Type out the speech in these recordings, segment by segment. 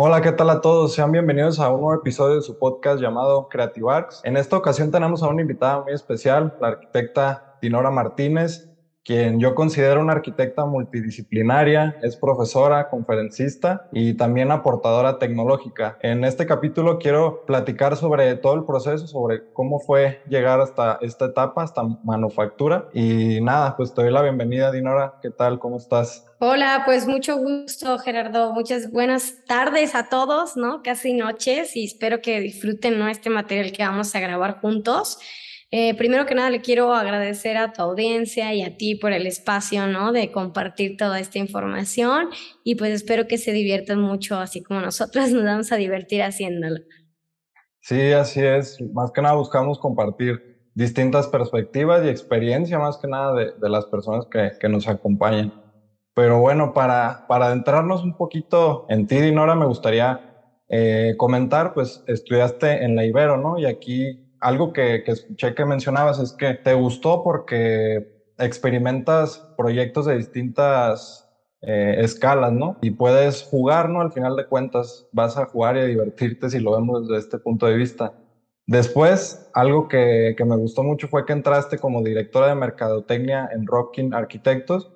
Hola, ¿qué tal a todos? Sean bienvenidos a un nuevo episodio de su podcast llamado Creative Arts. En esta ocasión tenemos a una invitada muy especial, la arquitecta Dinora Martínez, quien yo considero una arquitecta multidisciplinaria, es profesora, conferencista y también aportadora tecnológica. En este capítulo quiero platicar sobre todo el proceso, sobre cómo fue llegar hasta esta etapa, hasta manufactura. Y nada, pues te doy la bienvenida, Dinora. ¿Qué tal? ¿Cómo estás? Hola, pues mucho gusto, Gerardo. Muchas buenas tardes a todos, ¿no? Casi noches y espero que disfruten ¿no? este material que vamos a grabar juntos. Eh, primero que nada, le quiero agradecer a tu audiencia y a ti por el espacio, ¿no? De compartir toda esta información y pues espero que se diviertan mucho, así como nosotros nos vamos a divertir haciéndolo. Sí, así es. Más que nada buscamos compartir distintas perspectivas y experiencia, más que nada de, de las personas que, que, nos acompañan. Pero bueno, para, para adentrarnos un poquito en ti, Dinora, me gustaría eh, comentar, pues estudiaste en la Ibero, ¿no? Y aquí algo que, que escuché que mencionabas es que te gustó porque experimentas proyectos de distintas eh, escalas, ¿no? Y puedes jugar, ¿no? Al final de cuentas, vas a jugar y a divertirte si lo vemos desde este punto de vista. Después, algo que, que me gustó mucho fue que entraste como directora de mercadotecnia en Rocking Arquitectos.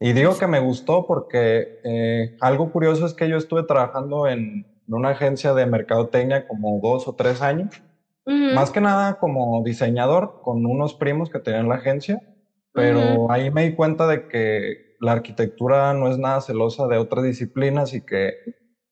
Y digo que me gustó porque eh, algo curioso es que yo estuve trabajando en, en una agencia de mercadotecnia como dos o tres años más que nada como diseñador con unos primos que tenían la agencia, pero ahí me di cuenta de que la arquitectura no es nada celosa de otras disciplinas y que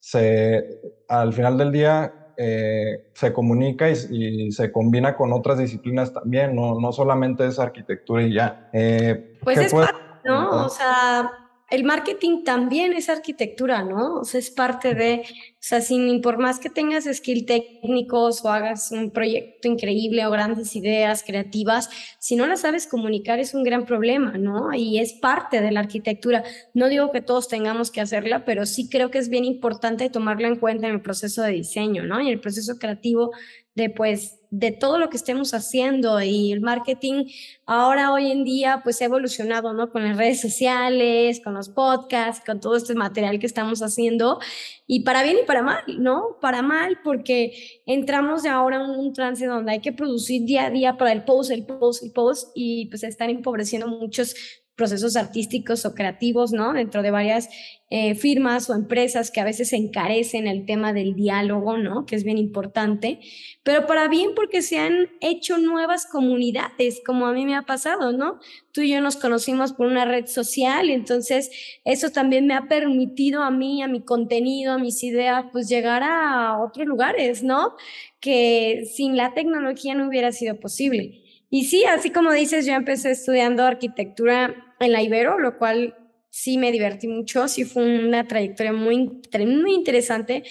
se, al final del día eh, se comunica y, se combina con otras disciplinas también, no, no solamente es arquitectura y ya. Eh, pues es parte, ¿no? O sea, el marketing también es arquitectura, ¿no? O sea, es parte de, o sea, sin, por más que tengas skill técnicos o hagas un proyecto increíble o grandes ideas creativas, si no las sabes comunicar es un gran problema, ¿no? Y es parte de la arquitectura. No digo que todos tengamos que hacerla, pero sí creo que es bien importante tomarlo en cuenta en el proceso de diseño, ¿no? Y el proceso creativo de pues de todo lo que estemos haciendo y el marketing ahora hoy en día pues ha evolucionado, ¿no? Con las redes sociales, con los podcasts, con todo este material que estamos haciendo y para bien y para mal, ¿no? Para mal porque entramos de ahora en un trance donde hay que producir día a día para el post, el post, el post y pues están empobreciendo muchos procesos artísticos o creativos, ¿no? Dentro de varias eh, firmas o empresas que a veces encarecen el tema del diálogo, ¿no? Que es bien importante, pero para bien porque se han hecho nuevas comunidades, como a mí me ha pasado, ¿no? Tú y yo nos conocimos por una red social entonces eso también me ha permitido a mí, a mi contenido, a mis ideas, pues llegar a otros lugares, ¿no? Que sin la tecnología no hubiera sido posible. Y sí, así como dices, yo empecé estudiando arquitectura en la Ibero, lo cual sí me divertí mucho, sí fue una trayectoria muy, muy interesante,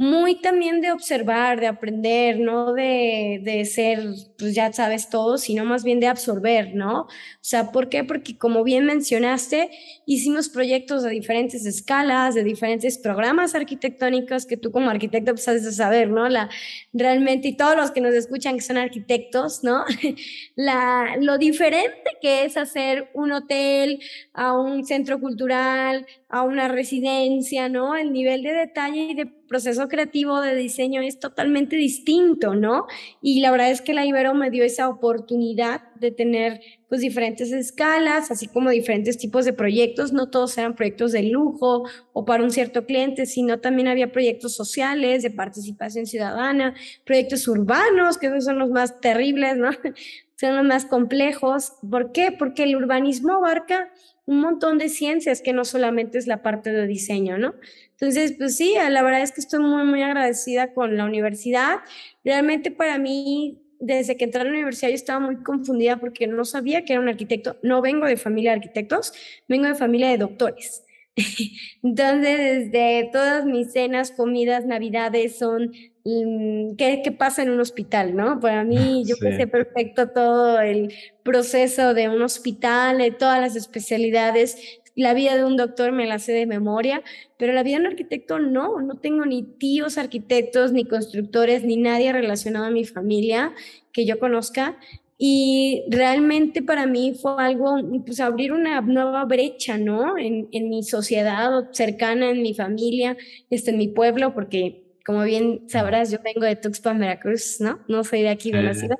muy también de observar, de aprender, no de, de ser, pues ya sabes todo, sino más bien de absorber, ¿no? O sea, ¿por qué? Porque como bien mencionaste, hicimos proyectos de diferentes escalas, de diferentes programas arquitectónicos que tú como arquitecto pues has de saber, ¿no? La, realmente, y todos los que nos escuchan que son arquitectos, ¿no? La, lo diferente que es hacer un hotel, a un centro cultural, a una residencia, ¿no? El nivel de detalle y de proceso creativo de diseño es totalmente distinto, ¿no? Y la verdad es que la Ibero me dio esa oportunidad de tener pues diferentes escalas, así como diferentes tipos de proyectos, no todos eran proyectos de lujo o para un cierto cliente, sino también había proyectos sociales, de participación ciudadana, proyectos urbanos, que esos son los más terribles, ¿no? son los más complejos. ¿Por qué? Porque el urbanismo abarca un montón de ciencias que no solamente es la parte de diseño, ¿no? Entonces, pues sí, la verdad es que estoy muy, muy agradecida con la universidad. Realmente para mí, desde que entré a la universidad, yo estaba muy confundida porque no sabía que era un arquitecto. No vengo de familia de arquitectos, vengo de familia de doctores. Entonces, desde todas mis cenas, comidas, navidades son mm, ¿qué, ¿qué, pasa en un hospital, ¿no? Para mí, yo sé perfecto todo el proceso de un hospital, de todas las especialidades. La vida de un doctor me la sé de memoria, pero la vida de un arquitecto no, no tengo ni tíos arquitectos, ni constructores, ni nadie relacionado a mi familia que yo conozca. Y realmente para mí fue algo, pues abrir una nueva brecha, ¿no? En, en mi sociedad cercana, en mi familia, este, en mi pueblo, porque como bien sabrás, yo vengo de Tuxpan, Veracruz, ¿no? No soy de aquí de la ciudad.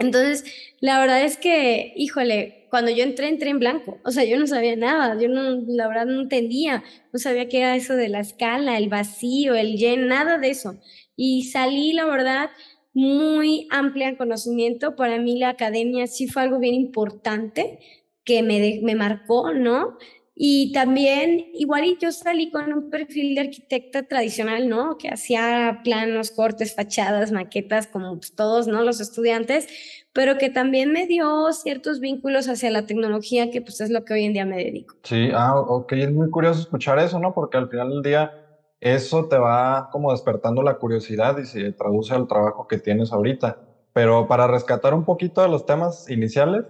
Entonces, la verdad es que, híjole, cuando yo entré, entré en blanco. O sea, yo no sabía nada, yo no, la verdad no entendía, no sabía qué era eso de la escala, el vacío, el yen, nada de eso. Y salí, la verdad, muy amplia en conocimiento. Para mí la academia sí fue algo bien importante que me, me marcó, ¿no? Y también, igual yo salí con un perfil de arquitecta tradicional, ¿no? Que hacía planos, cortes, fachadas, maquetas, como pues, todos, ¿no? Los estudiantes, pero que también me dio ciertos vínculos hacia la tecnología, que pues es lo que hoy en día me dedico. Sí, ah, ok, es muy curioso escuchar eso, ¿no? Porque al final del día eso te va como despertando la curiosidad y se traduce al trabajo que tienes ahorita. Pero para rescatar un poquito de los temas iniciales,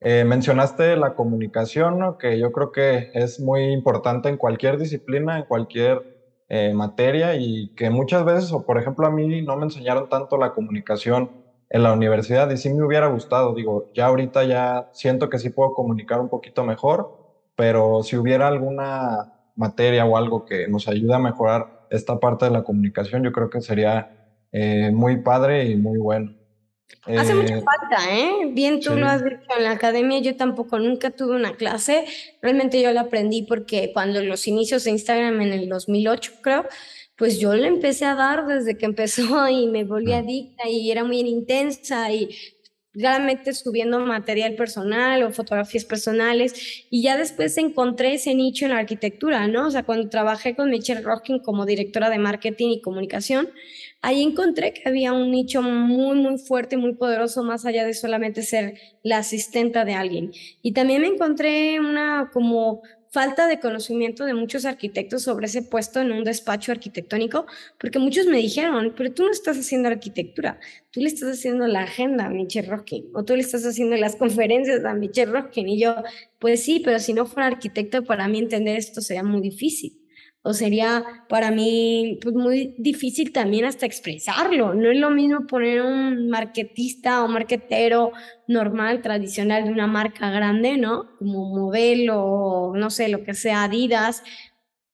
eh, mencionaste la comunicación, que yo creo que es muy importante en cualquier disciplina, en cualquier eh, materia y que muchas veces, o por ejemplo a mí no me enseñaron tanto la comunicación en la universidad y sí me hubiera gustado, digo, ya ahorita ya siento que sí puedo comunicar un poquito mejor, pero si hubiera alguna materia o algo que nos ayude a mejorar esta parte de la comunicación, yo creo que sería eh, muy padre y muy bueno. Hace mucha eh, falta, ¿eh? Bien, tú lo has dicho en la academia, yo tampoco nunca tuve una clase, realmente yo la aprendí porque cuando los inicios de Instagram en el 2008 creo, pues yo le empecé a dar desde que empezó y me volví mm. adicta y era muy intensa y realmente subiendo material personal o fotografías personales y ya después encontré ese nicho en la arquitectura, ¿no? O sea, cuando trabajé con Michelle Rocking como directora de marketing y comunicación, ahí encontré que había un nicho muy, muy fuerte, muy poderoso, más allá de solamente ser la asistenta de alguien. Y también me encontré una como falta de conocimiento de muchos arquitectos sobre ese puesto en un despacho arquitectónico, porque muchos me dijeron, pero tú no estás haciendo arquitectura, tú le estás haciendo la agenda a Michelle Rocking, o tú le estás haciendo las conferencias a Michelle Rocking, y yo, pues sí, pero si no fuera arquitecto, para mí entender esto sería muy difícil o sería para mí pues, muy difícil también hasta expresarlo. No es lo mismo poner un marketista o marketero normal, tradicional de una marca grande, ¿no? Como modelo, no sé, lo que sea, Adidas,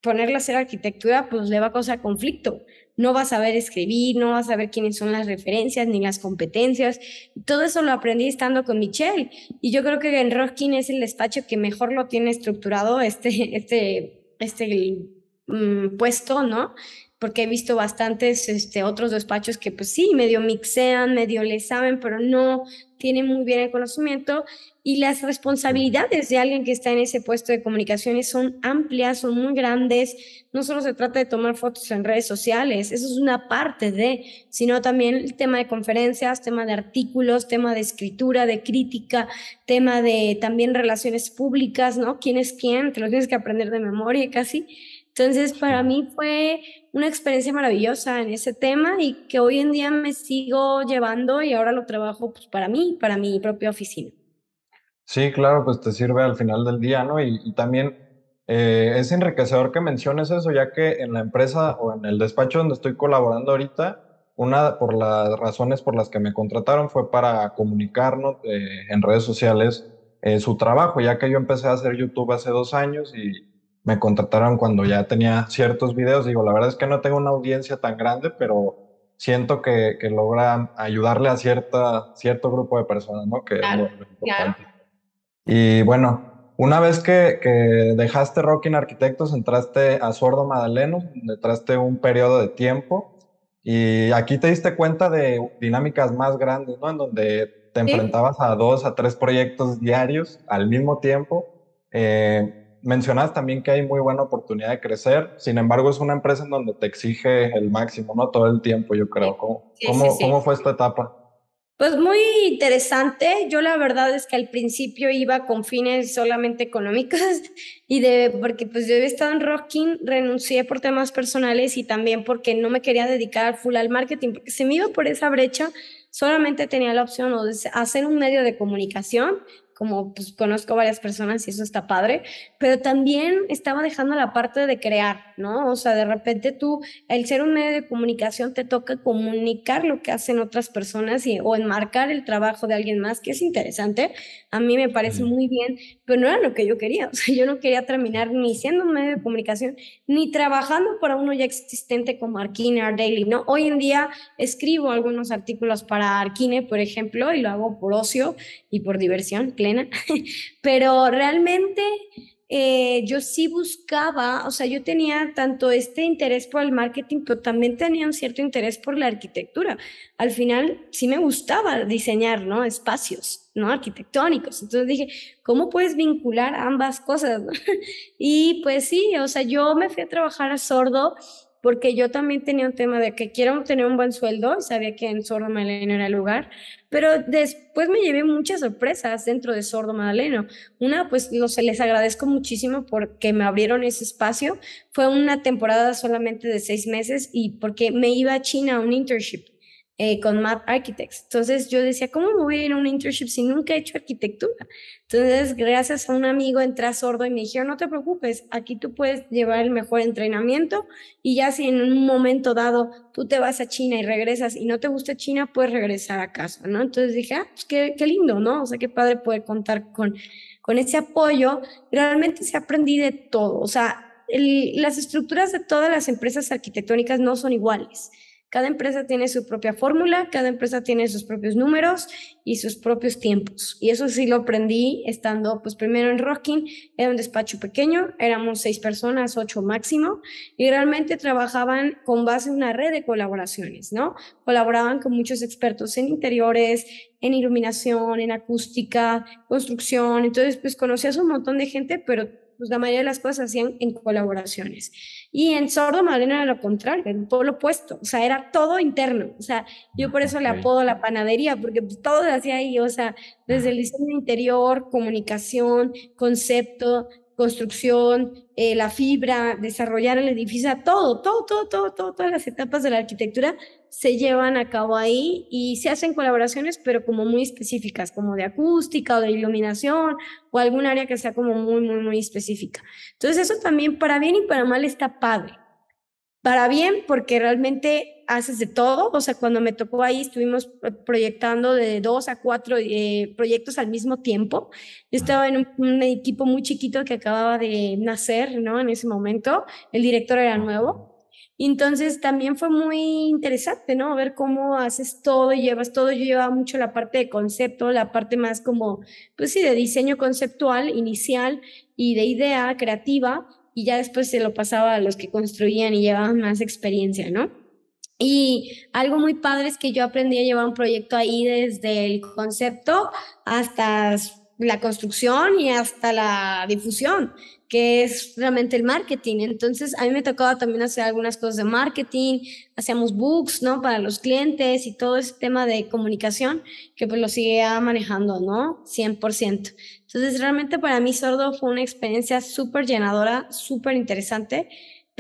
ponerle a hacer arquitectura, pues le va a causar conflicto. No va a saber escribir, no va a saber quiénes son las referencias ni las competencias. Todo eso lo aprendí estando con Michelle. Y yo creo que en Roskin es el despacho que mejor lo tiene estructurado, este, este, este Mm, puesto, ¿no? Porque he visto bastantes este, otros despachos que pues sí, medio mixean, medio le saben, pero no tienen muy bien el conocimiento y las responsabilidades de alguien que está en ese puesto de comunicaciones son amplias, son muy grandes. No solo se trata de tomar fotos en redes sociales, eso es una parte de, sino también el tema de conferencias, tema de artículos, tema de escritura, de crítica, tema de también relaciones públicas, ¿no? ¿Quién es quién? Te lo tienes que aprender de memoria casi. Entonces, para mí fue una experiencia maravillosa en ese tema y que hoy en día me sigo llevando y ahora lo trabajo pues, para mí, para mi propia oficina. Sí, claro, pues te sirve al final del día, ¿no? Y, también eh, es enriquecedor que menciones eso, ya que en la empresa o en el despacho donde estoy colaborando ahorita, una por las razones por las que me contrataron fue para comunicarnos eh, en redes sociales eh, su trabajo, ya que yo empecé a hacer YouTube hace dos años y me contrataron cuando ya tenía ciertos videos. Digo, la verdad es que no tengo una audiencia tan grande, pero siento que, que logra ayudarle a cierta, cierto grupo de personas, ¿no? Que Y bueno, una vez que, que dejaste Rocking Arquitectos, entraste a Sordo Madaleno, entraste un periodo de tiempo y aquí te diste cuenta de dinámicas más grandes, ¿no? En donde te enfrentabas a dos, a tres proyectos diarios al mismo tiempo. Eh, mencionas también que hay muy buena oportunidad de crecer, sin embargo es una empresa en donde te exige el máximo, ¿no? Todo el tiempo, yo creo. ¿Cómo, cómo, fue esta etapa? Pues muy interesante. Yo la verdad es que al principio iba con fines solamente económicos y de porque pues yo había estado en Rocking, renuncié por temas personales y también porque no me quería dedicar full al marketing, porque se me iba por esa brecha, solamente tenía la opción de hacer un medio de comunicación como pues conozco varias personas y eso está padre, pero también estaba dejando la parte de crear, ¿no? O sea, de repente tú, el ser un medio de comunicación te toca comunicar lo que hacen otras personas y, o enmarcar el trabajo de alguien más, que es interesante. A mí me parece muy bien, pero no era lo que yo quería. O sea, yo no quería terminar ni siendo un medio de comunicación, ni trabajando para uno ya existente como Arkine Art Daily, ¿no? Hoy en día escribo algunos artículos para Arkine, por ejemplo, y lo hago por ocio y por diversión plena, pero realmente eh, yo sí buscaba, o sea, yo tenía tanto este interés por el marketing, pero también tenía un cierto interés por la arquitectura. Al final sí me gustaba diseñar, ¿no? Espacios, ¿no? Arquitectónicos. Entonces dije, ¿cómo puedes vincular ambas cosas? y pues sí, o sea, yo me fui a trabajar a sordo porque yo también tenía un tema de que quiero tener un buen sueldo y sabía que en Sordo Magdaleno era el lugar, pero después me llevé muchas sorpresas dentro de Sordo Magdaleno. Una, pues los, les agradezco muchísimo porque me abrieron ese espacio. Fue una temporada solamente de seis meses y porque me iba a China a un internship. Eh, con Map Architects. Entonces yo decía, ¿cómo me voy a ir a un internship si nunca he hecho arquitectura? Entonces, gracias a un amigo entré a sordo y me dijeron, no te preocupes, aquí tú puedes llevar el mejor entrenamiento y ya si en un momento dado tú te vas a China y regresas y no te gusta China, puedes regresar a casa, ¿no? Entonces dije, ah, pues qué, qué lindo, ¿no? O sea, qué padre poder contar con, con ese apoyo. Realmente se aprendí de todo, o sea, las estructuras de todas las empresas arquitectónicas no son iguales. Cada empresa tiene su propia fórmula, cada empresa tiene sus propios números y sus propios tiempos. Y eso sí lo aprendí estando, pues primero en Rocking, era un despacho pequeño, éramos seis personas, ocho máximo, y realmente trabajaban con base en una red de colaboraciones, ¿no? Colaboraban con muchos expertos en interiores, en iluminación, en acústica, construcción. Entonces, pues conocías un montón de gente, pero pues la mayoría de las cosas se hacían en colaboraciones. Y en Sordo Madalena era lo contrario, era todo lo opuesto, o sea, era todo interno, o sea, yo por eso le apodo la panadería, porque pues, todo se hacía ahí, o sea, desde el diseño interior, comunicación, concepto, construcción, eh, la fibra, desarrollar el edificio, todo, todo, todo, todo, todo, todas las etapas de la arquitectura se llevan a cabo ahí y se hacen colaboraciones, pero como muy específicas, como de acústica o de iluminación o algún área que sea como muy, muy, muy específica. Entonces eso también para bien y para mal está padre. Para bien porque realmente haces de todo, o sea, cuando me tocó ahí estuvimos proyectando de dos a cuatro eh, proyectos al mismo tiempo. Yo estaba en un, un, equipo muy chiquito que acababa de nacer, ¿no? En ese momento, el director era nuevo entonces también fue muy interesante, ¿no? Ver cómo haces todo y llevas todo. Yo llevaba mucho la parte de concepto, la parte más como, pues sí, de diseño conceptual inicial y de idea creativa, y ya después se lo pasaba a los que construían y llevaban más experiencia, ¿no? Y algo muy padre es que yo aprendí a llevar un proyecto ahí desde el concepto hasta la construcción y hasta la difusión que es realmente el marketing. Entonces, a mí me tocaba también hacer algunas cosas de marketing, hacíamos books, ¿no? Para los clientes y todo ese tema de comunicación, que pues lo seguía manejando, ¿no? 100%. Entonces, realmente para mí Sordo fue una experiencia súper llenadora, súper interesante,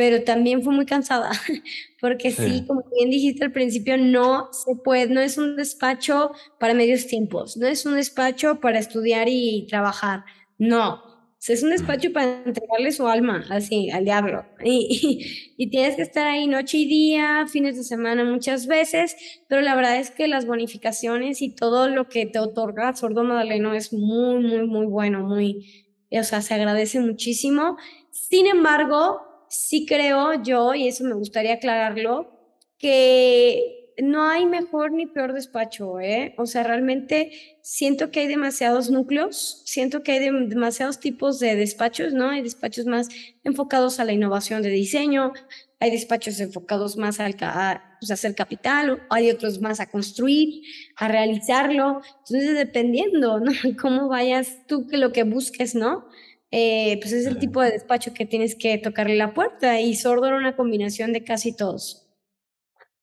pero también fue muy cansada, porque sí. sí, como bien dijiste al principio, no se puede, no es un despacho para medios tiempos, no es un despacho para estudiar y trabajar, no, es un despacho para entregarle su alma así al diablo. Y, y, tienes que estar ahí noche y día, fines de semana muchas veces, pero la verdad es que las bonificaciones y todo lo que te otorga Sordo Madaleno es muy, muy, muy bueno, muy, o sea, se agradece muchísimo. Sin embargo, sí creo yo, y eso me gustaría aclararlo, que no hay mejor ni peor despacho, ¿eh? O sea, realmente siento que hay demasiados núcleos, siento que hay demasiados tipos de despachos, ¿no? Hay despachos más enfocados a la innovación de diseño, hay despachos enfocados más al, a, pues, hacer capital, hay otros más a construir, a realizarlo. Entonces, dependiendo, ¿no? Cómo vayas tú, que lo que busques, ¿no? Eh, pues es el tipo de despacho que tienes que tocarle la puerta y sordo era una combinación de casi todos.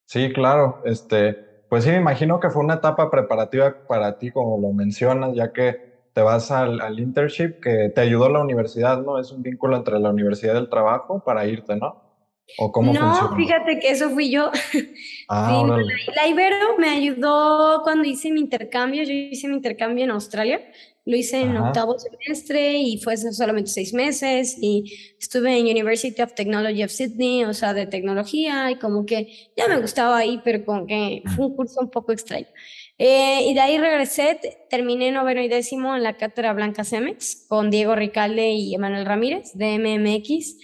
Sí, claro. Este, pues sí, me imagino que fue una etapa preparativa para ti, como lo mencionas, ya que te vas al, al internship que te ayudó la universidad, ¿no? Es un vínculo entre la universidad y el trabajo para irte, ¿no? ¿O cómo no, fíjate que eso fui yo. Ah, la, Ibero me ayudó cuando hice mi intercambio. Yo hice mi intercambio en Australia. Lo hice en octavo semestre y fue solamente seis meses. Y estuve en University of Technology of Sydney, o sea, de tecnología. Y como que ya me gustaba ahí, pero como que fue un curso un poco extraño. Eh, y de ahí regresé, terminé noveno y décimo en la cátedra Blanca Cemex con Diego Ricalde y Emanuel Ramírez de MMX.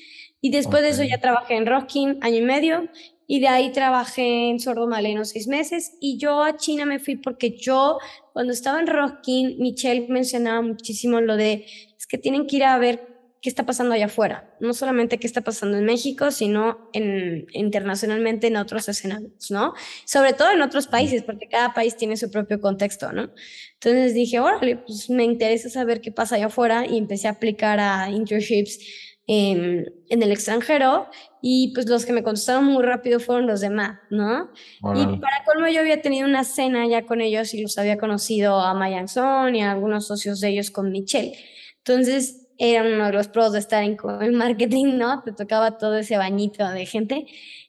Y después de eso ya trabajé en Rocking año y medio y de ahí trabajé en Sordo Maleno seis meses y yo a China me fui porque yo cuando estaba en Rocking, Michelle mencionaba muchísimo lo de es que tienen que ir a ver qué está pasando allá afuera, no solamente qué está pasando en México, sino en, internacionalmente en otros escenarios, ¿no? Sobre todo en otros países, porque cada país tiene su propio contexto, ¿no? Entonces dije, órale, pues me interesa saber qué pasa allá afuera y empecé a aplicar a internships en, el extranjero y pues los que me contestaron muy rápido fueron los demás, ¿no? Y para colmo yo había tenido una cena ya con ellos y los había conocido a Mayanzón y a algunos socios de ellos con Michelle. Entonces era uno de los pros de estar en el marketing, ¿no? Te tocaba todo ese bañito de gente.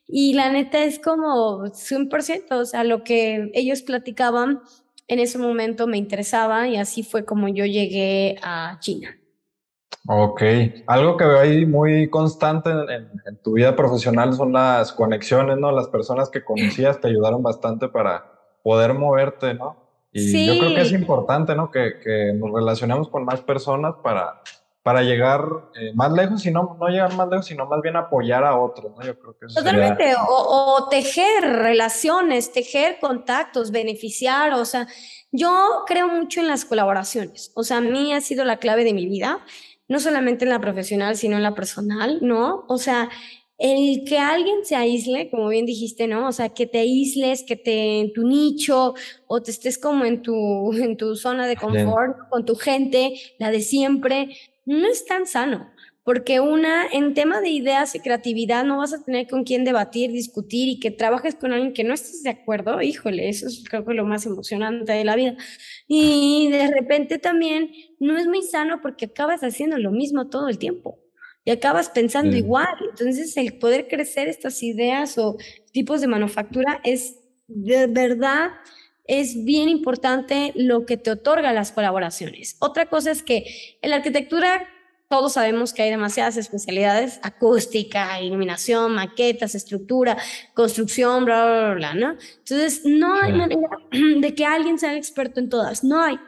Y la neta es como 100%, o sea, lo que ellos platicaban en ese momento me interesaba y así fue como yo llegué a China. Ok, algo que veo ahí muy constante en, tu vida profesional son las conexiones, ¿no? Las personas que conocías te ayudaron bastante para poder moverte, ¿no? Y yo creo que es importante, ¿no? Que, que nos relacionemos con más personas para, para llegar eh, más lejos y no, no llegar más lejos, sino más bien apoyar a otros, ¿no? Yo creo que eso Totalmente, o, o tejer relaciones, tejer contactos, beneficiar, o sea, yo creo mucho en las colaboraciones, o sea, a mí ha sido la clave de mi vida no solamente en la profesional, sino en la personal, ¿no? O sea, el que alguien se aísle, como bien dijiste, ¿no? O sea, que te aísles, que te en tu nicho o te estés como en tu, en tu zona de confort, con tu gente, la de siempre, no es tan sano porque una, en tema de ideas y creatividad no vas a tener con quién debatir, discutir y que trabajes con alguien que no estés de acuerdo, híjole, eso es creo que lo más emocionante de la vida. Y de repente también no es muy sano porque acabas haciendo lo mismo todo el tiempo y acabas pensando igual. Entonces, el poder crecer estas ideas o tipos de manufactura es de verdad es bien importante lo que te otorga las colaboraciones. Otra cosa es que en la arquitectura todos sabemos que hay demasiadas especialidades, acústica, iluminación, maquetas, estructura, construcción, bla, bla, bla, ¿no? Entonces, no hay manera de que alguien sea experto en todas, no hay,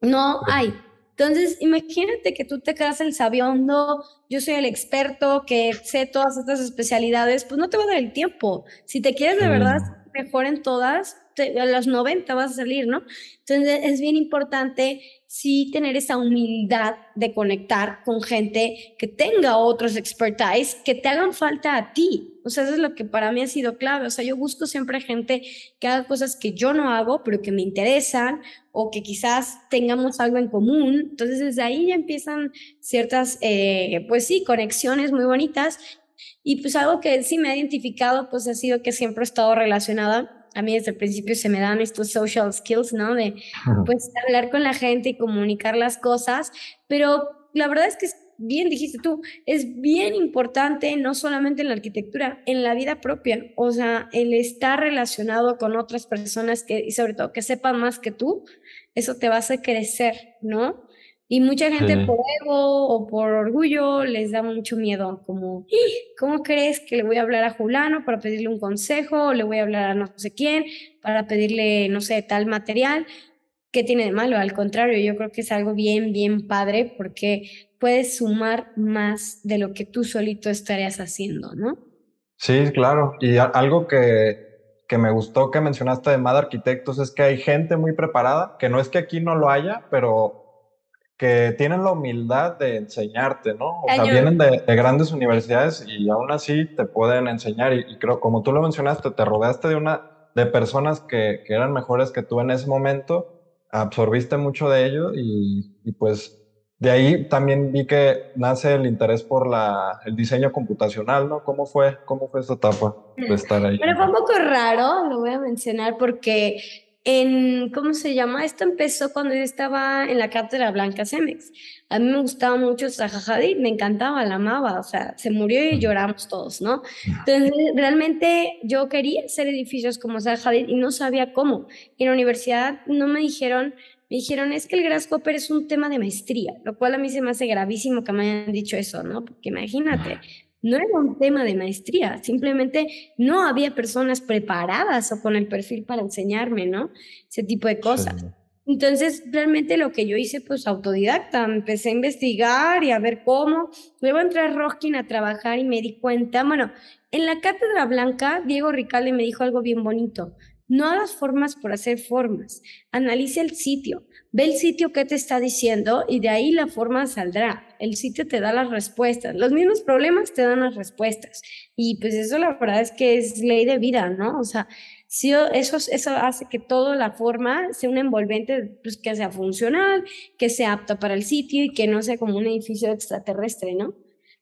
no hay. Entonces, imagínate que tú te quedas el sabiondo, yo soy el experto que sé todas estas especialidades, pues no te va a dar el tiempo. Si te quieres de verdad mejor en todas, a los 90 vas a salir, ¿no? Entonces es bien importante sí tener esa humildad de conectar con gente que tenga otros expertise que te hagan falta a ti. O sea, eso es lo que para mí ha sido clave. O sea, yo busco siempre gente que haga cosas que yo no hago, pero que me interesan o que quizás tengamos algo en común. Entonces, desde ahí ya empiezan ciertas, eh, pues sí, conexiones muy bonitas. Y pues algo que sí me ha identificado, pues ha sido que siempre he estado relacionada a mí desde el principio se me dan estos social skills, ¿no? De pues hablar con la gente y comunicar las cosas, pero la verdad es que bien dijiste tú, es bien importante no solamente en la arquitectura, en la vida propia, o sea, el estar relacionado con otras personas que, y sobre todo que sepan más que tú, eso te va a hacer crecer, ¿no? Y mucha gente por ego o por orgullo les da mucho miedo, como, ¿cómo crees que le voy a hablar a Julano para pedirle un consejo? O le voy a hablar a no sé quién para pedirle, no sé, tal material. ¿Qué tiene de malo? Al contrario, yo creo que es algo bien, bien padre porque puedes sumar más de lo que tú solito estarías haciendo, ¿no? Sí, claro. Y algo que, que me gustó que mencionaste de MAD Arquitectos es que hay gente muy preparada, que no es que aquí no lo haya, pero que tienen la humildad de enseñarte, ¿no? O sea, vienen de, grandes universidades y aún así te pueden enseñar y, creo, como tú lo mencionaste, te rodeaste de una de personas que, que, eran mejores que tú en ese momento, absorbiste mucho de ello y, y, pues de ahí también vi que nace el interés por la, el diseño computacional, ¿no? ¿Cómo fue, cómo fue esa etapa de estar ahí? Pero fue un poco raro, lo voy a mencionar porque en, ¿cómo se llama? Esto empezó cuando yo estaba en la cátedra Blanca Cemex. A mí me gustaba mucho Zaha Hadid, me encantaba, la amaba, o sea, se murió y lloramos todos, ¿no? Entonces, realmente yo quería hacer edificios como Zaha Hadid y no sabía cómo. En la universidad no me dijeron, me dijeron, es que el Grasshopper es un tema de maestría, lo cual a mí se me hace gravísimo que me hayan dicho eso, ¿no? Porque imagínate, no era un tema de maestría, simplemente no había personas preparadas o con el perfil para enseñarme, ¿no? Ese tipo de cosas. Entonces, realmente lo que yo hice, pues autodidacta, empecé a investigar y a ver cómo. Luego entré a Roskin a trabajar y me di cuenta, bueno, en la cátedra blanca, Diego Ricalde me dijo algo bien bonito. No hagas formas por hacer formas. Analice el sitio. Ve el sitio que te está diciendo y de ahí la forma saldrá. El sitio te da las respuestas. Los mismos problemas te dan las respuestas. Y pues eso la verdad es que es ley de vida, ¿no? O sea, si eso, eso hace que toda la forma sea un envolvente pues, que sea funcional, que sea apto para el sitio y que no sea como un edificio extraterrestre, ¿no?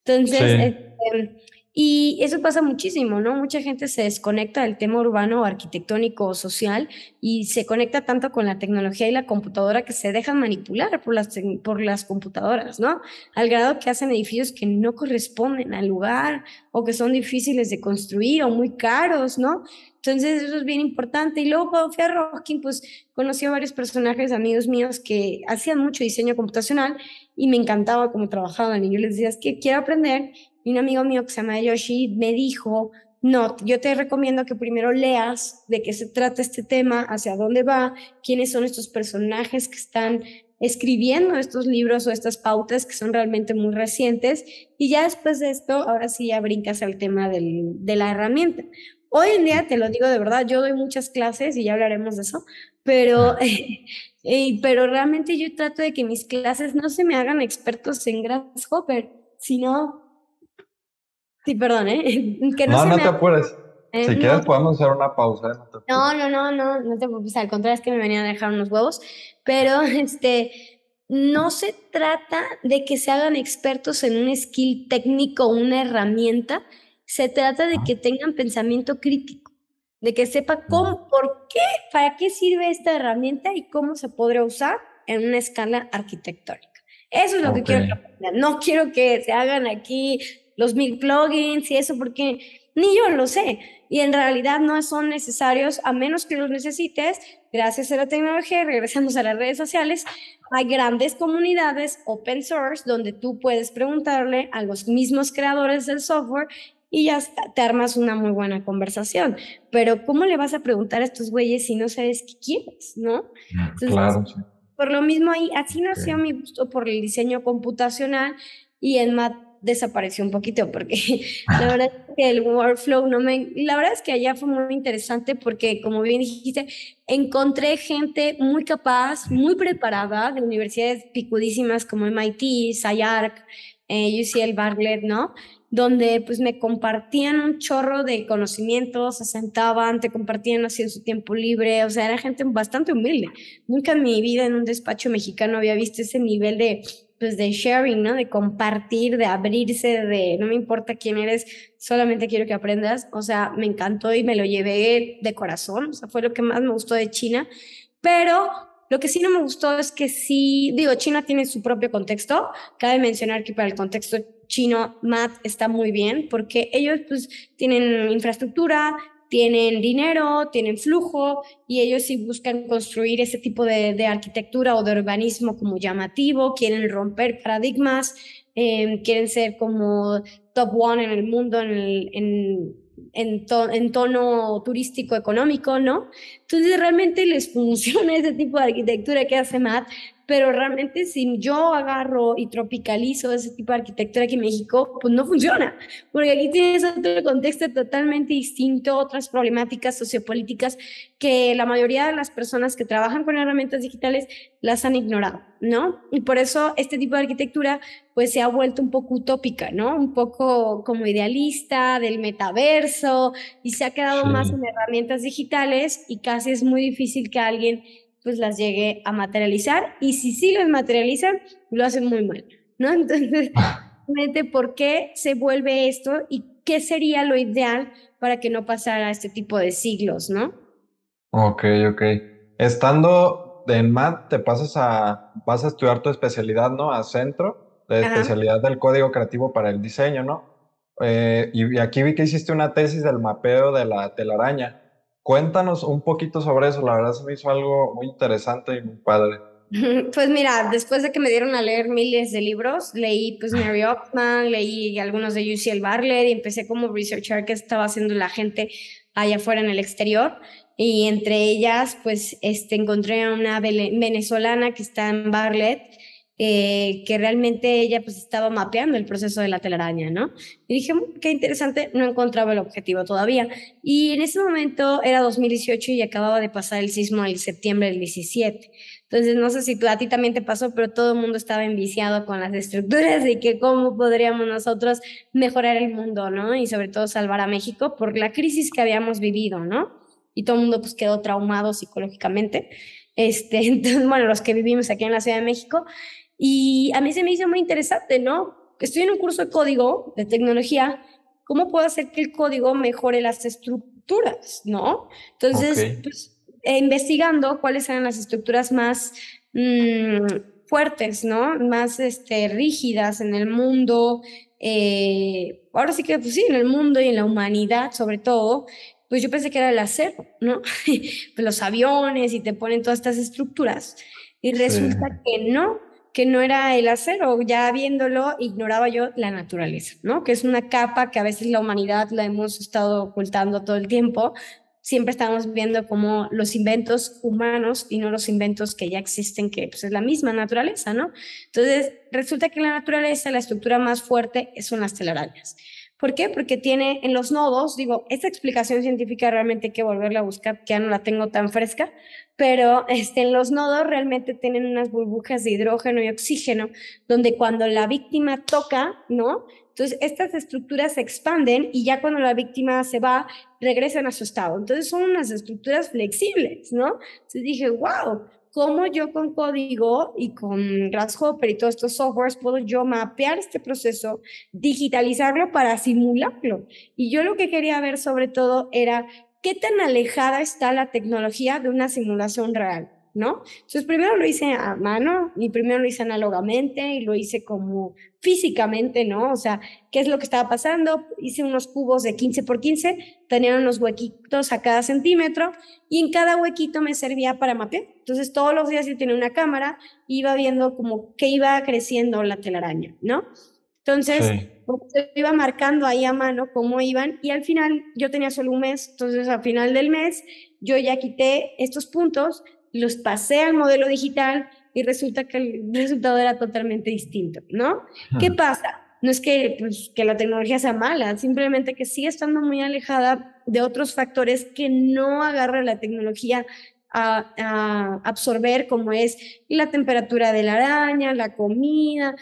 Entonces, este, y eso pasa muchísimo, ¿no? Mucha gente se desconecta del tema urbano, arquitectónico o social y se conecta tanto con la tecnología y la computadora que se dejan manipular por las, por las computadoras, ¿no? Al grado que hacen edificios que no corresponden al lugar o que son difíciles de construir o muy caros, ¿no? Entonces eso es bien importante. Y luego a Rocking, pues conocí a varios personajes, amigos míos que hacían mucho diseño computacional y me encantaba cómo trabajaban. Y yo les decía, es que quiero aprender y un amigo mío que se llama Yoshi me dijo, no, yo te recomiendo que primero leas de qué se trata este tema, hacia dónde va, quiénes son estos personajes que están escribiendo estos libros o estas pautas que son realmente muy recientes y ya después de esto, ahora sí ya brincas al tema del, de la herramienta. Hoy en día, te lo digo de verdad, yo doy muchas clases y ya hablaremos de eso, pero, eh, pero realmente yo trato de que mis clases no se me hagan expertos en Grasshopper, sino Sí, perdón, ¿eh? no, no, te apures. Eh, si quieres podemos hacer una pausa. No, no, no, no, no, te preocupes. Al contrario, es que me venían a dejar unos huevos. Pero este, no se trata de que se hagan expertos en un skill técnico, una herramienta. Se trata de que tengan pensamiento crítico, de que sepa cómo, por qué, para qué sirve esta herramienta y cómo se podría usar en una escala arquitectónica. Eso es lo que quiero aprender. No quiero que se hagan aquí los mil plugins y eso, porque ni yo lo sé. Y en realidad no son necesarios a menos que los necesites. Gracias a la tecnología, regresamos a las redes sociales, hay grandes comunidades open source donde tú puedes preguntarle a los mismos creadores del software y ya te armas una muy buena conversación. Pero ¿cómo le vas a preguntar a estos güeyes si no sabes qué quieres, no? Mm, claro. Por lo mismo ahí, así nació mi gusto por el diseño computacional y en desapareció un poquito porque la verdad es que el workflow no me... La verdad es que allá fue muy interesante porque, como bien dijiste, encontré gente muy capaz, muy preparada de universidades picudísimas como MIT, SciArc, eh, UCL Bartlett, ¿no? Donde pues me compartían un chorro de conocimientos, se sentaban, te compartían así en su tiempo libre, o sea, era gente bastante humilde. Nunca en mi vida en un despacho mexicano había visto ese nivel de pues de sharing, ¿no? De compartir, de abrirse, de no me importa quién eres, solamente quiero que aprendas. O sea, me encantó y me lo llevé de corazón, o sea, fue lo que más me gustó de China. Pero lo que sí no me gustó es que sí, digo, China tiene su propio contexto. Cabe mencionar que para el contexto chino, MAT está muy bien porque ellos pues tienen infraestructura, tienen dinero, tienen flujo y ellos sí buscan construir ese tipo de, arquitectura o de urbanismo como llamativo, quieren romper paradigmas, em, quieren ser como top one en el mundo en, en, en, tono turístico económico, ¿no? Entonces realmente les funciona ese tipo de arquitectura que hace Matt, pero realmente si yo agarro y tropicalizo ese tipo de arquitectura aquí en México, pues no funciona, porque aquí tienes otro contexto totalmente distinto, otras problemáticas sociopolíticas que la mayoría de las personas que trabajan con herramientas digitales las han ignorado, ¿no? Y por eso este tipo de arquitectura pues se ha vuelto un poco utópica, ¿no? Un poco como idealista del metaverso y se ha quedado más en herramientas digitales y casi es muy difícil que alguien pues las llegue a materializar y si sí las materializan, lo hacen muy mal, ¿no? Entonces, ¿por qué se vuelve esto y qué sería lo ideal para que no pasara este tipo de siglos, ¿no? Ok, ok. estando en MAT te pasas a, vas a estudiar tu especialidad, ¿no? A centro de especialidad del código creativo para el diseño, ¿no? Eh, y aquí vi que hiciste una tesis del mapeo de la telaraña. Cuéntanos un poquito sobre eso, la verdad se me hizo algo muy interesante y muy padre. Pues mira, después de que me dieron a leer miles de libros, leí pues Mary Ockman, leí algunos de UCL Bartlett y empecé como researcher que estaba haciendo la gente allá afuera en el exterior. Y entre ellas, pues este, encontré a una venezolana que está en Bartlett eh, que realmente ella pues estaba mapeando el proceso de la telaraña, ¿no? Y dije, mm, qué interesante, no encontraba el objetivo todavía. Y en ese momento era 2018 y acababa de pasar el sismo en septiembre del 17. Entonces, no sé si tú, a ti también te pasó, pero todo el mundo estaba enviciado con las estructuras y que cómo podríamos nosotros mejorar el mundo, ¿no? Y sobre todo salvar a México por la crisis que habíamos vivido, ¿no? Y todo el mundo pues quedó traumado psicológicamente. Este, entonces, bueno, los que vivimos aquí en la Ciudad de México. Y a mí se me hizo muy interesante, ¿no? Estoy en un curso de código, de tecnología, ¿cómo puedo hacer que el código mejore las estructuras, ¿no? Entonces, pues, eh, investigando cuáles eran las estructuras más mm, fuertes, ¿no? Más este, rígidas en el mundo, eh, ahora sí que, pues sí, en el mundo y en la humanidad sobre todo, pues yo pensé que era el acero, ¿no? pues los aviones y te ponen todas estas estructuras. Y resulta que no, que no era el acero, ya viéndolo ignoraba yo la naturaleza, ¿no? Que es una capa que a veces la humanidad la hemos estado ocultando todo el tiempo. Siempre estamos viendo como los inventos humanos y no los inventos que ya existen, que pues, es la misma naturaleza, ¿no? Entonces, resulta que la naturaleza, la estructura más fuerte son las telarañas. ¿Por qué? Porque tiene en los nodos, digo, esta explicación científica realmente hay que volverla a buscar, que ya no la tengo tan fresca, pero este, en los nodos realmente tienen unas burbujas de hidrógeno y oxígeno, donde cuando la víctima toca, ¿no? Entonces, estas estructuras se expanden y ya cuando la víctima se va, regresan a su estado. Entonces, son unas estructuras flexibles, ¿no? Entonces dije, wow, cómo yo con código y con Grasshopper y todos estos softwares puedo yo mapear este proceso, digitalizarlo para simularlo. Y yo lo que quería ver sobre todo era qué tan alejada está la tecnología de una simulación real. ¿No? Entonces primero lo hice a mano y primero lo hice análogamente y lo hice como físicamente, ¿no? O sea, ¿qué es lo que estaba pasando? Hice unos cubos de 15 por 15, tenían unos huequitos a cada centímetro y en cada huequito me servía para mapear. Entonces todos los días yo tenía una cámara, iba viendo como que iba creciendo la telaraña, ¿no? Entonces, iba marcando ahí a mano cómo iban y al final yo tenía solo un mes, entonces al final del mes yo ya quité estos puntos, los pasé al modelo digital y resulta que el resultado era totalmente distinto, ¿no? ¿Qué pasa? No es que, pues, que la tecnología sea mala, simplemente que sigue estando muy alejada de otros factores que no agarra la tecnología a, absorber, como es la temperatura de la araña, la comida,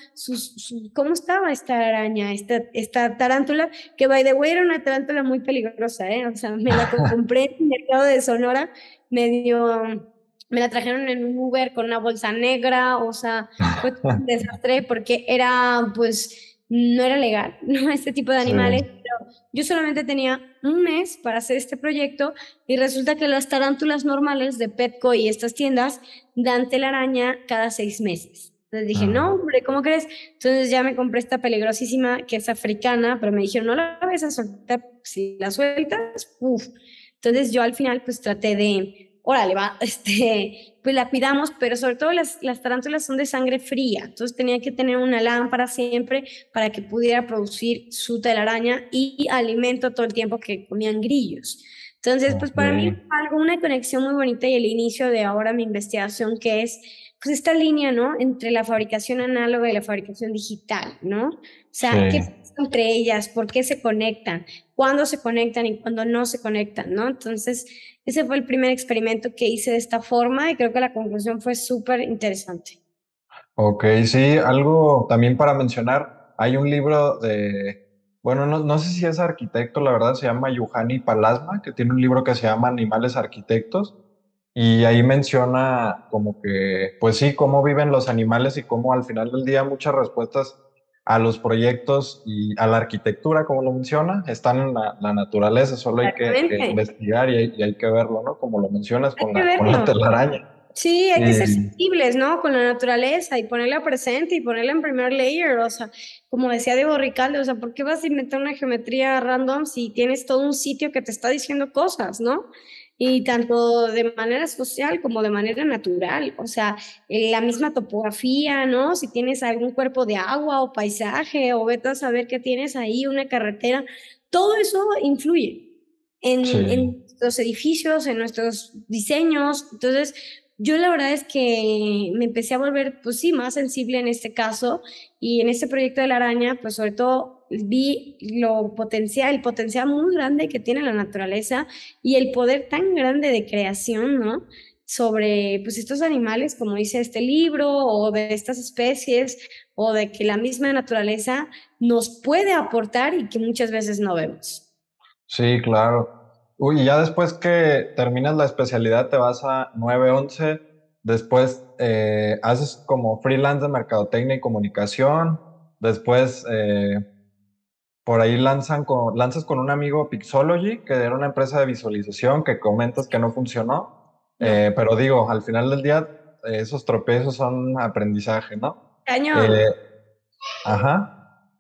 cómo estaba esta araña, esta, esta tarántula, que by the way era una tarántula muy peligrosa, ¿eh? O sea, me la compré en el mercado de Sonora, medio me la trajeron en un Uber con una bolsa negra, o sea, fue un desastre porque era, pues, no era legal, ¿no? Este tipo de animales, pero yo solamente tenía un mes para hacer este proyecto y resulta que las tarántulas normales de Petco y estas tiendas dan telaraña cada seis meses. Entonces dije, no, hombre, ¿cómo crees? Entonces ya me compré esta peligrosísima que es africana, pero me dijeron, no la vas a soltar, si la sueltas, uff. Entonces yo al final pues traté de órale, va, este, pues la cuidamos, pero sobre todo las, las tarántulas son de sangre fría, entonces tenía que tener una lámpara siempre para que pudiera producir su telaraña y alimento todo el tiempo que comían grillos. Entonces, pues para mí algo, una conexión muy bonita y el inicio de ahora mi investigación que es pues esta línea, ¿no? Entre la fabricación análoga y la fabricación digital, ¿no? O sea, ¿qué pasa entre ellas? ¿Por qué se conectan? ¿Cuándo se conectan y cuándo no se conectan, ¿no? Entonces, ese fue el primer experimento que hice de esta forma y creo que la conclusión fue súper interesante. Ok, sí, algo también para mencionar, hay un libro de, bueno, no, no sé si es arquitecto, la verdad, se llama Yuhani Palasma, que tiene un libro que se llama Animales Arquitectos, y ahí menciona como que, pues sí, cómo viven los animales y cómo al final del día muchas respuestas a los proyectos y a la arquitectura, como lo menciona, están en la, naturaleza, solo hay que, investigar y hay, que verlo, ¿no? Como lo mencionas con la, con la, telaraña. Sí, hay que ser sensibles, ¿no? Con la naturaleza y ponerla presente y ponerla en primer layer, o sea, como decía Diego Ricalde, o sea, ¿por qué vas a inventar una geometría random si tienes todo un sitio que te está diciendo cosas, ¿no? Y tanto de manera social como de manera natural, o sea, la misma topografía, ¿no? Si tienes algún cuerpo de agua o paisaje o vete a saber que tienes ahí una carretera, todo eso influye en, en los edificios, en nuestros diseños, entonces yo la verdad es que me empecé a volver, pues sí, más sensible en este caso y en este proyecto de la araña, pues sobre todo vi lo potencial, el potencial muy grande que tiene la naturaleza y el poder tan grande de creación, ¿no? Sobre pues estos animales, como dice este libro, o de estas especies, o de que la misma naturaleza nos puede aportar y que muchas veces no vemos. Sí, claro. Uy, ya después que terminas la especialidad te vas a 911, después eh, haces como freelance de mercadotecnia y comunicación, después eh, por ahí lanzan con, lanzas con un amigo Pixology, que era una empresa de visualización que comentas que no funcionó, eh, pero digo, al final del día esos tropiezos son aprendizaje, ¿no? Cañón. ajá.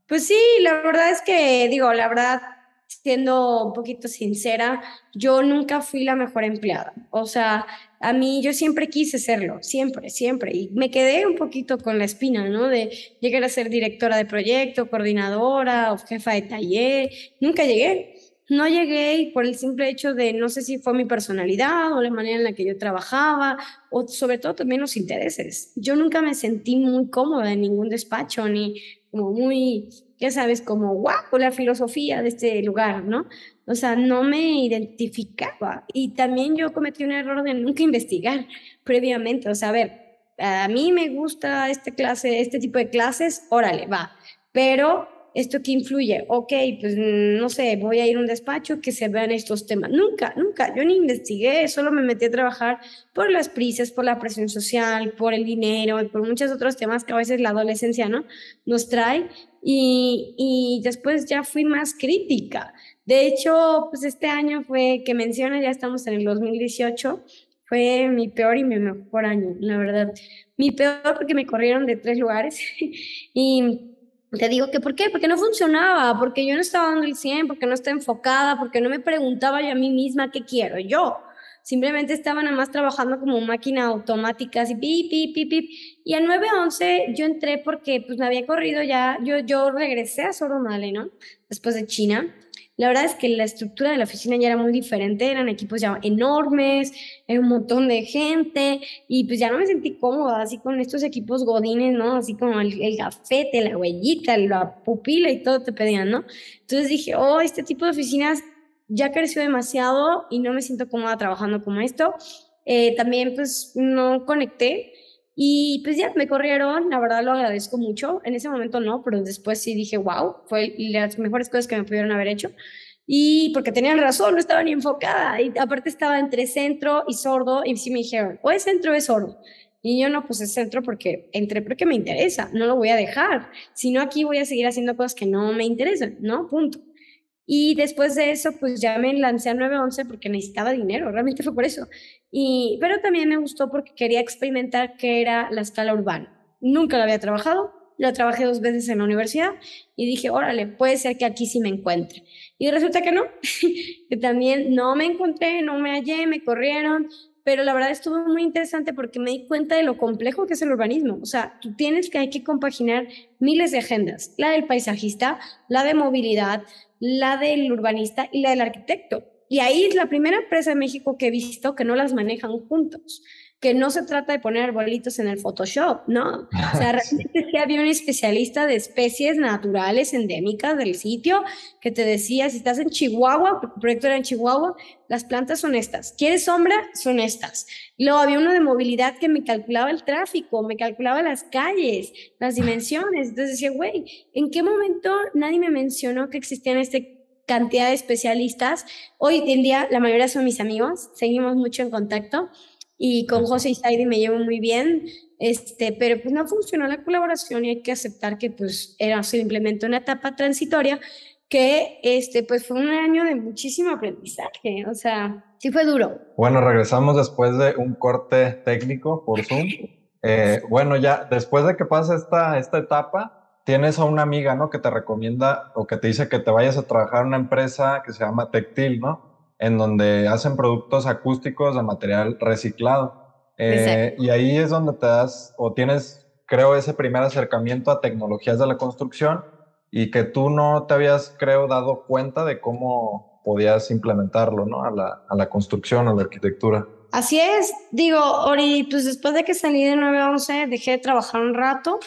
Pues sí, la verdad es que, digo, la verdad, siendo un poquito sincera, yo nunca fui la mejor empleada. O sea, a mí yo siempre quise serlo, siempre, siempre. Y me quedé un poquito con la espina, ¿no? De llegar a ser directora de proyecto, coordinadora o jefa de taller. Nunca llegué. No llegué por el simple hecho de, no sé si fue mi personalidad o la manera en la que yo trabajaba o sobre todo también los intereses. Yo nunca me sentí muy cómoda en ningún despacho ni como muy ya sabes, como, wow, la filosofía de este lugar, ¿no? O sea, no me identificaba. Y también yo cometí un error de nunca investigar previamente. O sea, a ver, a mí me gusta este clase, este tipo de clases, órale, va. Pero ¿esto qué influye? Ok, pues no sé, voy a ir a un despacho que se vean estos temas. Nunca, nunca, yo ni investigué, solo me metí a trabajar por las prisas, por la presión social, por el dinero y por muchos otros temas que a veces la adolescencia, ¿no? Nos trae y, y después ya fui más crítica. De hecho, pues este año fue que menciona, ya estamos en el 2018, fue mi peor y mi mejor año, la verdad. Mi peor porque me corrieron de tres lugares y te digo que ¿por qué? Porque no funcionaba, porque yo no estaba dando el 100, porque no estaba enfocada, porque no me preguntaba yo a mí misma qué quiero yo. Simplemente estaba nada más trabajando como máquina automática, así pip, pip, pip, pip. Y a 9-11 yo entré porque pues me había corrido ya, yo, yo regresé a Soromale, ¿no? Después de China. La verdad es que la estructura de la oficina ya era muy diferente, eran equipos ya enormes, era un montón de gente y pues ya no me sentí cómoda así con estos equipos godines, ¿no? Así como el, el gafete, la huellita, la pupila y todo te pedían, ¿no? Entonces dije, oh, este tipo de oficinas ya creció demasiado y no me siento cómoda trabajando como esto. Eh, también pues no conecté y pues ya me corrieron, la verdad lo agradezco mucho. En ese momento no, pero después sí dije, wow, fue las mejores cosas que me pudieron haber hecho. Y porque tenían razón, no estaba ni enfocada. Y aparte estaba entre centro y sordo y sí me dijeron, o es centro o es sordo. Y yo no, pues es centro porque entré porque me interesa, no lo voy a dejar. Si no, aquí voy a seguir haciendo cosas que no me interesan, ¿no? Punto. Y después de eso, pues ya me lancé a 911 porque necesitaba dinero, realmente fue por eso. Y, pero también me gustó porque quería experimentar qué era la escala urbana. Nunca lo había trabajado, lo trabajé dos veces en la universidad y dije, órale, puede ser que aquí sí me encuentre. Y resulta que no, que también no me encontré, no me hallé, me corrieron, pero la verdad estuvo muy interesante porque me di cuenta de lo complejo que es el urbanismo. O sea, tú tienes que hay que compaginar miles de agendas, la del paisajista, la de movilidad, la del urbanista y la del arquitecto. Y ahí es la primera empresa en México que he visto que no las manejan juntos, que no se trata de poner arbolitos en el Photoshop, no. O sea, realmente sí había un especialista de especies naturales endémicas del sitio que te decía, si estás en Chihuahua, el proyecto era en Chihuahua, las plantas son estas. ¿Quieres sombra? Son estas. luego había uno de movilidad que me calculaba el tráfico, me calculaba las calles, las dimensiones. Entonces decía, güey, ¿en qué momento nadie me mencionó que existían este cantidad de especialistas. Hoy en día la mayoría son mis amigos, seguimos mucho en contacto, y con José y Saidi me llevo muy bien, este, pero pues no funcionó la colaboración y hay que aceptar que pues era simplemente una etapa transitoria que este, pues fue un año de muchísimo aprendizaje, o sea, sí fue duro. Bueno, regresamos después de un corte técnico por Zoom. Eh, bueno, ya después de que pasa esta, esta etapa, tienes a una amiga, ¿no? Que te recomienda o que te dice que te vayas a trabajar en una empresa que se llama Tectil, ¿no? En donde hacen productos acústicos de material reciclado. Eh, y ahí es donde te das o tienes, creo, ese primer acercamiento a tecnologías de la construcción y que tú no te habías, creo, dado cuenta de cómo podías implementarlo, ¿no? A la, a la construcción, a la arquitectura. Así es, digo, Ori, pues después de que salí de 9 a 11, dejé de trabajar un rato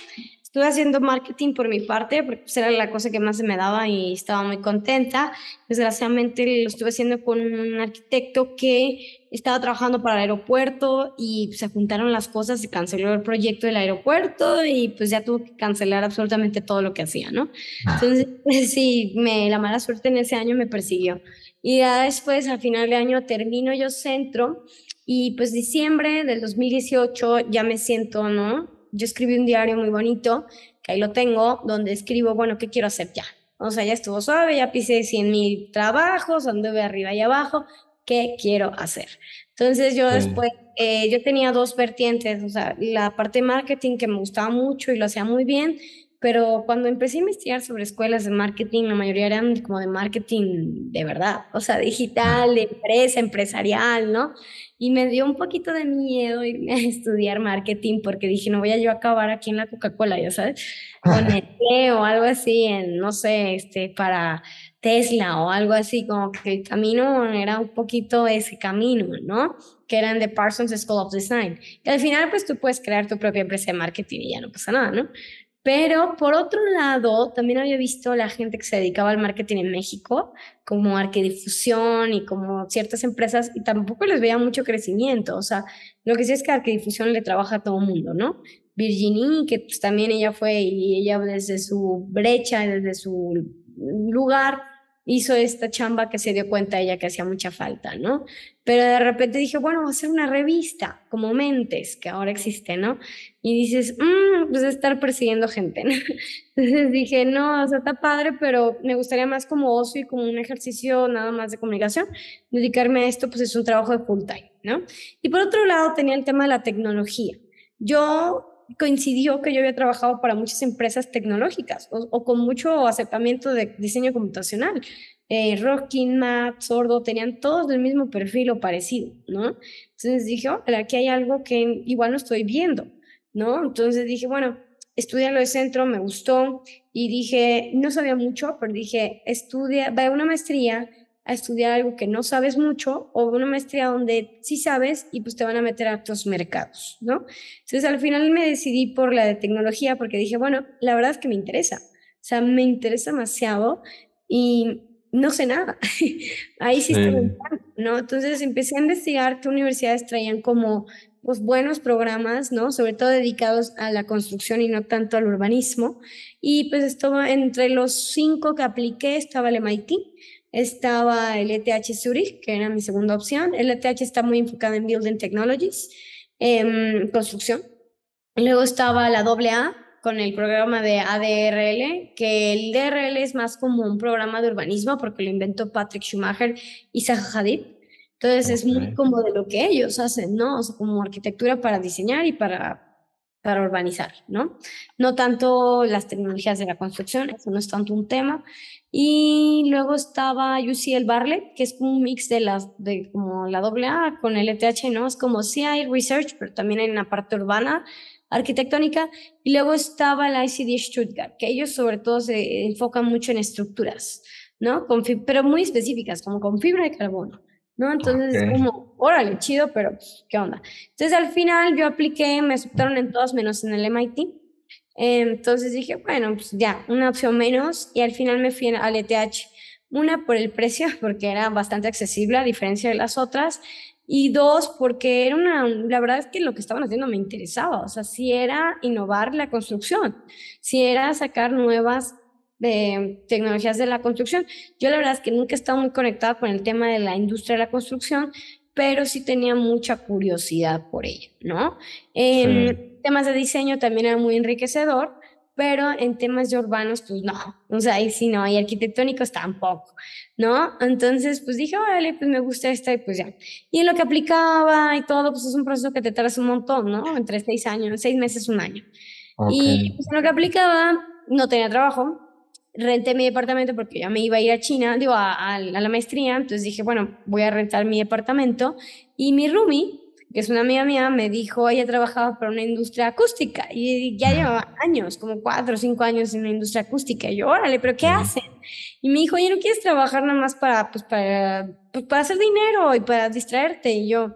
Estuve haciendo marketing por mi parte, porque pues, era la cosa que más se me daba y estaba muy contenta. Desgraciadamente lo estuve haciendo con un arquitecto que estaba trabajando para el aeropuerto y se juntaron las cosas, se canceló el proyecto del aeropuerto y pues ya tuvo que cancelar absolutamente todo lo que hacía, ¿no? Ah. Entonces, sí, me, la mala suerte en ese año me persiguió. Y ya después, al final de año, termino yo centro y pues diciembre del 2018 ya me siento, ¿no? Yo escribí un diario muy bonito, que ahí lo tengo, donde escribo, bueno, ¿qué quiero hacer ya? O sea, ya estuvo suave, ya pisé 100 mil trabajos, anduve arriba y abajo, ¿qué quiero hacer? Entonces yo después, eh, yo tenía dos vertientes, o sea, la parte de marketing que me gustaba mucho y lo hacía muy bien, pero cuando empecé a investigar sobre escuelas de marketing, la mayoría eran como de marketing de verdad, o sea, digital, de empresa, empresarial, ¿no? Y me dio un poquito de miedo irme a estudiar marketing porque dije, no voy a yo acabar aquí en la Coca-Cola, ya sabes, con el o algo así, en, no sé, este, para Tesla o algo así, como que el camino era un poquito ese camino, ¿no? Que eran de Parsons School of Design. Y al final, pues tú puedes crear tu propia empresa de marketing y ya no pasa nada, ¿no? Pero por otro lado, también había visto la gente que se dedicaba al marketing en México, como Arquedifusión y como ciertas empresas, y tampoco les veía mucho crecimiento. O sea, lo que sí es que Arquedifusión le trabaja a todo el mundo, ¿no? Virginie, que pues también ella fue y ella desde su brecha, desde su lugar, hizo esta chamba que se dio cuenta ella que hacía mucha falta, ¿no? Pero de repente dije, bueno, voy a hacer una revista como Mentes, que ahora existe, ¿no? Y dices, mmm, pues estar persiguiendo gente, ¿no? Entonces dije, no, o sea, está padre, pero me gustaría más como ocio y como un ejercicio nada más de comunicación. Dedicarme a esto, pues es un trabajo de full time, ¿no? Y por otro lado tenía el tema de la tecnología. Yo coincidió que yo había trabajado para muchas empresas tecnológicas o, con mucho acercamiento de diseño computacional. Eh, Rocking, Mac, Sordo, tenían todos del mismo perfil o parecido, ¿no? Entonces dije, oh, aquí hay algo que igual no estoy viendo, ¿no? Entonces dije, bueno, estudiarlo de centro, me gustó y dije, no sabía mucho, pero dije, estudia, va a una maestría a estudiar algo que no sabes mucho o una maestría donde sí sabes y pues te van a meter a otros mercados, ¿no? Entonces al final me decidí por la de tecnología porque dije, bueno, la verdad es que me interesa, o sea, me interesa demasiado y no sé nada. Ahí sí, estoy, ¿no? Entonces empecé a investigar qué universidades traían como pues buenos programas, ¿no? Sobre todo dedicados a la construcción y no tanto al urbanismo. Y pues estuvo entre los cinco que apliqué estaba el MIT, estaba el ETH Zurich, que era mi segunda opción. El ETH está muy enfocado en Building Technologies, en construcción. Luego estaba la AA con el programa de ADRL, que el DRL es más como un programa de urbanismo porque lo inventó Patrick Schumacher y Zaha Hadid. Entonces es muy como de lo que ellos hacen, ¿no? O sea, como arquitectura para diseñar y para para urbanizar, ¿no? No tanto las tecnologías de la construcción, eso no es tanto un tema. Y luego estaba UCL Barlett, que es un mix de las, de como la AA con el ETH, ¿no? Es como sí hay research, pero también hay una parte urbana, arquitectónica. Y luego estaba la ICD Stuttgart, que ellos sobre todo se enfocan mucho en estructuras, ¿no? Con, pero muy específicas, como con fibra de carbono. ¿No? Entonces es como, órale, chido, pero ¿qué onda? Entonces al final yo apliqué, me aceptaron en todos menos en el MIT. Entonces dije, bueno, pues ya, una opción menos y al final me fui al ETH. Una por el precio, porque era bastante accesible a diferencia de las otras. Y dos, porque era una, la verdad es que lo que estaban haciendo me interesaba. O sea, si era innovar la construcción, si era sacar nuevas de tecnologías de la construcción. Yo la verdad es que nunca he estado muy conectada con el tema de la industria de la construcción, pero sí tenía mucha curiosidad por ella, ¿no? En temas de diseño también era muy enriquecedor, pero en temas de urbanos, pues no, o sea, ahí sí no, y arquitectónicos tampoco, ¿no? Entonces, pues dije, vale, pues me gusta esta y pues ya. Y en lo que aplicaba y todo, pues es un proceso que te tardas un montón, ¿no? Entre seis años, seis meses, un año. Y pues en lo que aplicaba, no tenía trabajo, renté mi departamento porque ya me iba a ir a China, digo, a, a la maestría, entonces dije, bueno, voy a rentar mi departamento y mi roomie, que es una amiga mía, me dijo, ella trabajaba para una industria acústica y ya llevaba años, como cuatro o cinco años en la industria acústica. Y yo, órale, ¿pero qué hacen? Y me dijo, oye, ¿no quieres trabajar nada más para, pues, para, pues, para hacer dinero y para distraerte? Y yo,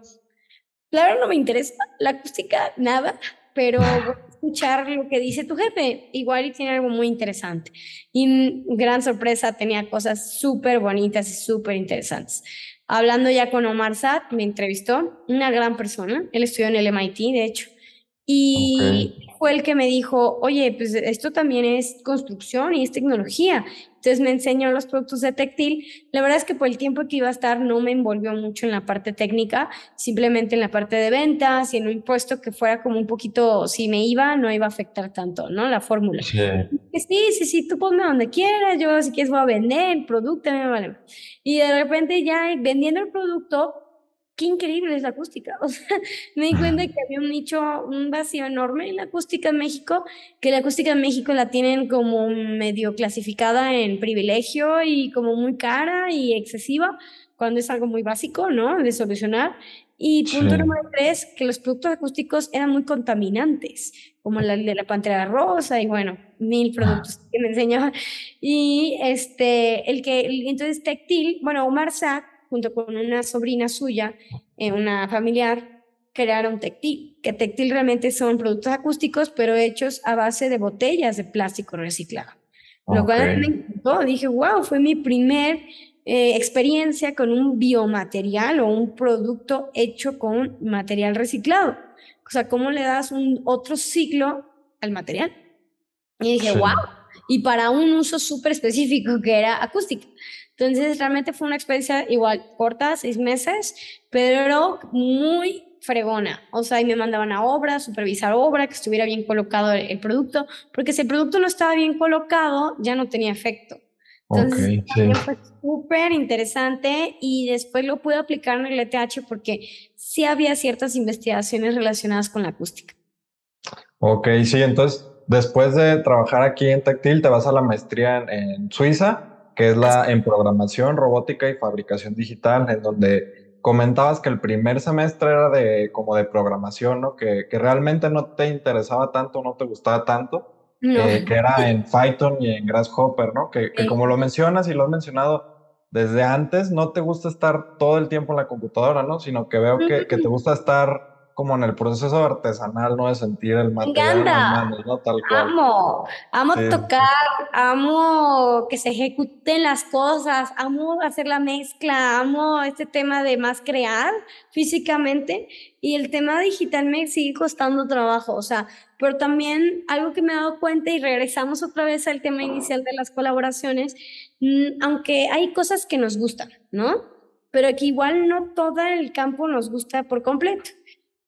claro, no me interesa la acústica, nada, pero a escuchar lo que dice tu jefe. Igual y tiene algo muy interesante. Y gran sorpresa, tenía cosas súper bonitas y súper interesantes. Hablando ya con Omar Sad, me entrevistó, una gran persona, él estudió en el MIT, de hecho, y fue el que me dijo, oye, pues esto también es construcción y es tecnología. Entonces me enseñó los productos de Tectil. La verdad es que por el tiempo que iba a estar no me envolvió mucho en la parte técnica, simplemente en la parte de ventas y en un puesto que fuera como un poquito, si me iba, no iba a afectar tanto, ¿no? La fórmula. Sí, sí, sí, sí, tú ponme donde quieras, yo si quieres voy a vender el producto, me vale. Y de repente ya vendiendo el producto, qué increíble es la acústica. O sea, me di cuenta que había un nicho, un vacío enorme en la acústica en México, que la acústica en México la tienen como medio clasificada en privilegio y como muy cara y excesiva, cuando es algo muy básico, ¿no? De solucionar. Y punto número tres, que los productos acústicos eran muy contaminantes, como la de la pantera rosa y bueno, mil productos que me enseñaban. Y este, el que, entonces Tectil, bueno, Omar Sack junto con una sobrina suya, eh, una familiar, crearon Tectil, que Tectil realmente son productos acústicos, pero hechos a base de botellas de plástico reciclado. Lo cual me encantó, dije, wow, fue mi primer eh, experiencia con un biomaterial o un producto hecho con material reciclado. O sea, ¿cómo le das un otro ciclo al material? Y dije, wow, y para un uso súper específico que era acústica. Entonces, realmente fue una experiencia igual corta, seis meses, pero muy fregona. O sea, y me mandaban a obra, supervisar obra, que estuviera bien colocado el, producto, porque si el producto no estaba bien colocado, ya no tenía efecto. Entonces, fue súper interesante y después lo pude aplicar en el ETH porque sí había ciertas investigaciones relacionadas con la acústica. Ok, sí, entonces después de trabajar aquí en Tactil, te vas a la maestría en Suiza que es la en programación, robótica y fabricación digital, en donde comentabas que el primer semestre era de como de programación, ¿no? Que, que realmente no te interesaba tanto, no te gustaba tanto, eh, que era en Python y en Grasshopper, ¿no? Que, que como lo mencionas y lo has mencionado desde antes, no te gusta estar todo el tiempo en la computadora, ¿no? Sino que veo que, que te gusta estar como en el proceso artesanal, ¿no? De sentir el material ¿no? Tal cual. Amo, amo tocar, amo que se ejecuten las cosas, amo hacer la mezcla, amo este tema de más crear físicamente y el tema digital me sigue costando trabajo, o sea, pero también algo que me he dado cuenta y regresamos otra vez al tema inicial de las colaboraciones, mm, aunque hay cosas que nos gustan, ¿no? Pero que igual no todo el campo nos gusta por completo.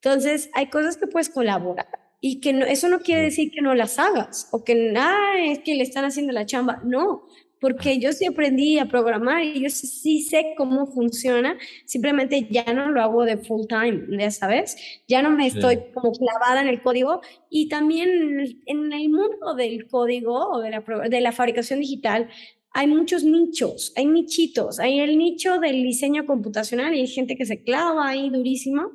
Entonces, hay cosas que puedes colaborar y que no, eso no quiere decir que no las hagas o que ah, es que le están haciendo la chamba. No, porque yo sí aprendí a programar y yo sí, sé cómo funciona, simplemente ya no lo hago de full time, ya sabes, ya no me estoy como clavada en el código y también en el mundo del código o de la, de la fabricación digital hay muchos nichos, hay nichitos, hay el nicho del diseño computacional y hay gente que se clava ahí durísimo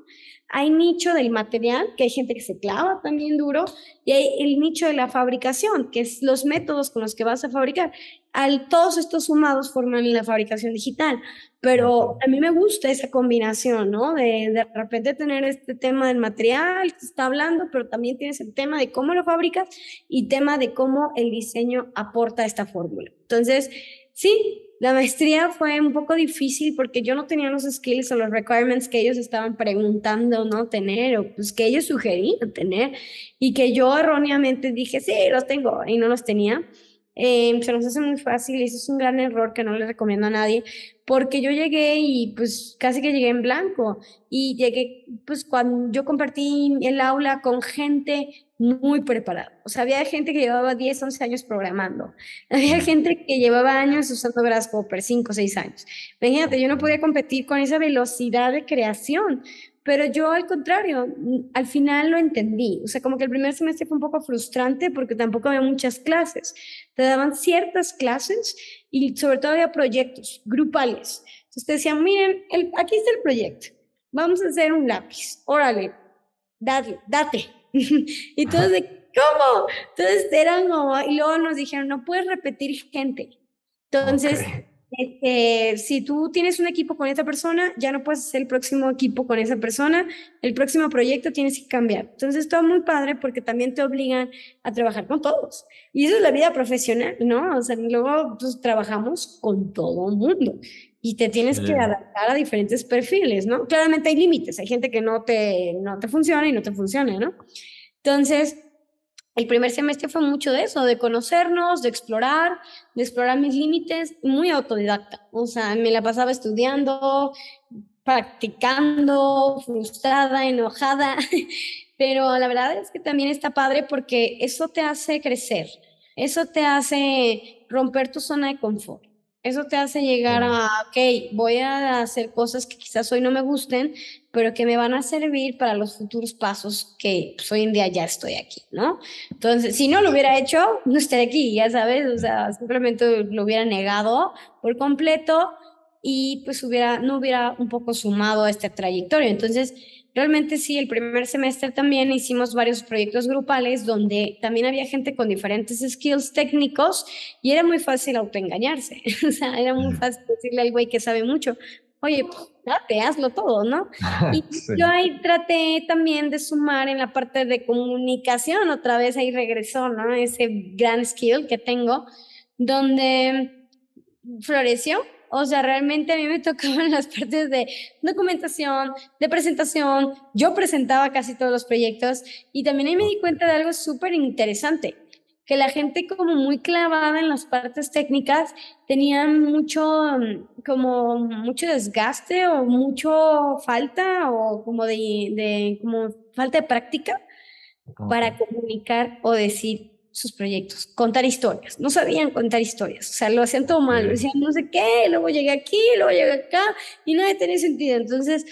hay nicho del material, que hay gente que se clava también duro, y hay el nicho de la fabricación, que es los métodos con los que vas a fabricar. Al, todos estos sumados forman la fabricación digital, pero a mí me gusta esa combinación, ¿no? De de repente tener este tema del material que está hablando, pero también tienes el tema de cómo lo fabricas y tema de cómo el diseño aporta esta fórmula. Entonces, sí, la maestría fue un poco difícil porque yo no tenía los skills o los requirements que ellos estaban preguntando no tener o pues que ellos sugerían tener. Y que yo erróneamente dije, sí, los tengo y no los tenía. eh, se nos hace muy fácil y eso es un gran error que no le recomiendo a nadie, porque yo llegué y pues casi que llegué en blanco. Y llegué pues cuando yo compartí el aula con gente muy preparada. O sea, había gente que llevaba 10, 11 años programando. Había gente que llevaba años usando Grasshopper, 5, 6 años. Imagínate, yo no podía competir con esa velocidad de creación. Pero yo al contrario, al final lo entendí. O sea, como que el primer semestre fue un poco frustrante porque tampoco había muchas clases. Te daban ciertas clases y sobre todo había proyectos grupales. Entonces te decían, miren, el, aquí está el proyecto. Vamos a hacer un lápiz. Órale, date, date. y todos de, ¿cómo? Entonces eran como, y luego nos dijeron, no puedes repetir gente. Entonces, este, si tú tienes un equipo con esa persona, ya no puedes hacer el próximo equipo con esa persona, el próximo proyecto tienes que cambiar. Entonces, está muy padre porque también te obligan a trabajar con todos. Y eso es la vida profesional, ¿no? O sea, luego pues, trabajamos con todo el mundo y te tienes que adaptar a diferentes perfiles, ¿no? Claramente hay límites, hay gente que no te, no te funciona y no te funciona, ¿no? Entonces, el primer semestre fue mucho de eso, de conocernos, de explorar, de explorar mis límites, muy autodidacta. O sea, me la pasaba estudiando, practicando, frustrada, enojada, pero la verdad es que también está padre porque eso te hace crecer, eso te hace romper tu zona de confort. Eso te hace llegar a, ok, voy a hacer cosas que quizás hoy no me gusten, pero que me van a servir para los futuros pasos que pues, hoy en día ya estoy aquí, ¿no? Entonces, si no lo hubiera hecho, no estaría aquí, ya sabes, o sea, simplemente lo hubiera negado por completo y pues hubiera, no hubiera un poco sumado a esta trayectoria. Entonces, Realmente sí, el primer semestre también hicimos varios proyectos grupales donde también había gente con diferentes skills técnicos y era muy fácil autoengañarse. o sea, era muy fácil decirle al güey que sabe mucho, oye, pues, date, hazlo todo, ¿no? Y yo ahí traté también de sumar en la parte de comunicación, otra vez ahí regresó, ¿no? Ese gran skill que tengo, donde floreció o sea, realmente a mí me tocaban las partes de documentación, de presentación. Yo presentaba casi todos los proyectos y también ahí me di cuenta de algo súper interesante, que la gente como muy clavada en las partes técnicas tenía mucho, como mucho desgaste o mucho falta o como de, de como falta de práctica para comunicar o decir sus proyectos, contar historias. No sabían contar historias, o sea, lo hacían todo mal, decían no sé qué, luego llegué aquí, luego llegué acá, y no tenía sentido. Entonces,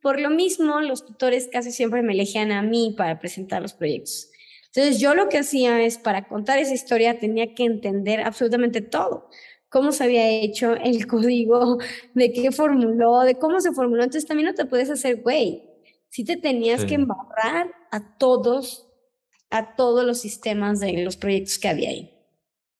por lo mismo, los tutores casi siempre me elegían a mí para presentar los proyectos. Entonces, yo lo que hacía es, para contar esa historia, tenía que entender absolutamente todo. Cómo se había hecho el código, de qué formuló, de cómo se formuló. Entonces, también no te puedes hacer, güey, si te tenías que embarrar a todos a todos los sistemas de los proyectos que había ahí.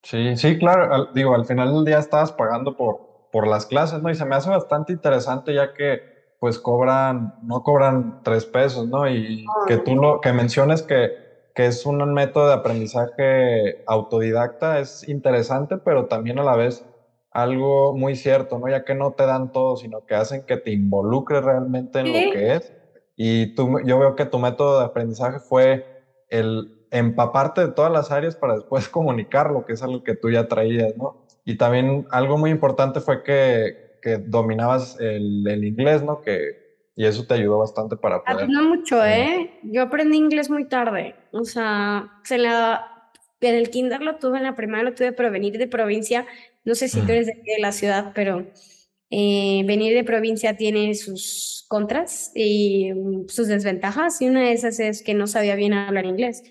Sí, sí, claro. digo, al final del día estabas pagando por, por las clases, ¿no? Y se me hace bastante interesante ya que pues cobran, no cobran tres pesos, ¿no? Y que tú lo, que menciones que, que es un método de aprendizaje autodidacta es interesante, pero también a la vez algo muy cierto, ¿no? Ya que no te dan todo, sino que hacen que te involucres realmente en lo que es. Y tú, yo veo que tu método de aprendizaje fue el empaparte de todas las áreas para después comunicarlo, que es algo que tú ya traías, ¿no? Y también algo muy importante fue que, que dominabas el, el, inglés, ¿no? Que, y eso te ayudó bastante para poder... No mucho, ¿eh? Yo aprendí inglés muy tarde. O sea, se la, en el kinder lo tuve, en la primaria lo tuve, pero venir de provincia, no sé si tú eres de, de la ciudad, pero eh, venir de provincia tiene sus contras y mm, sus desventajas y una de esas es que no sabía bien hablar inglés.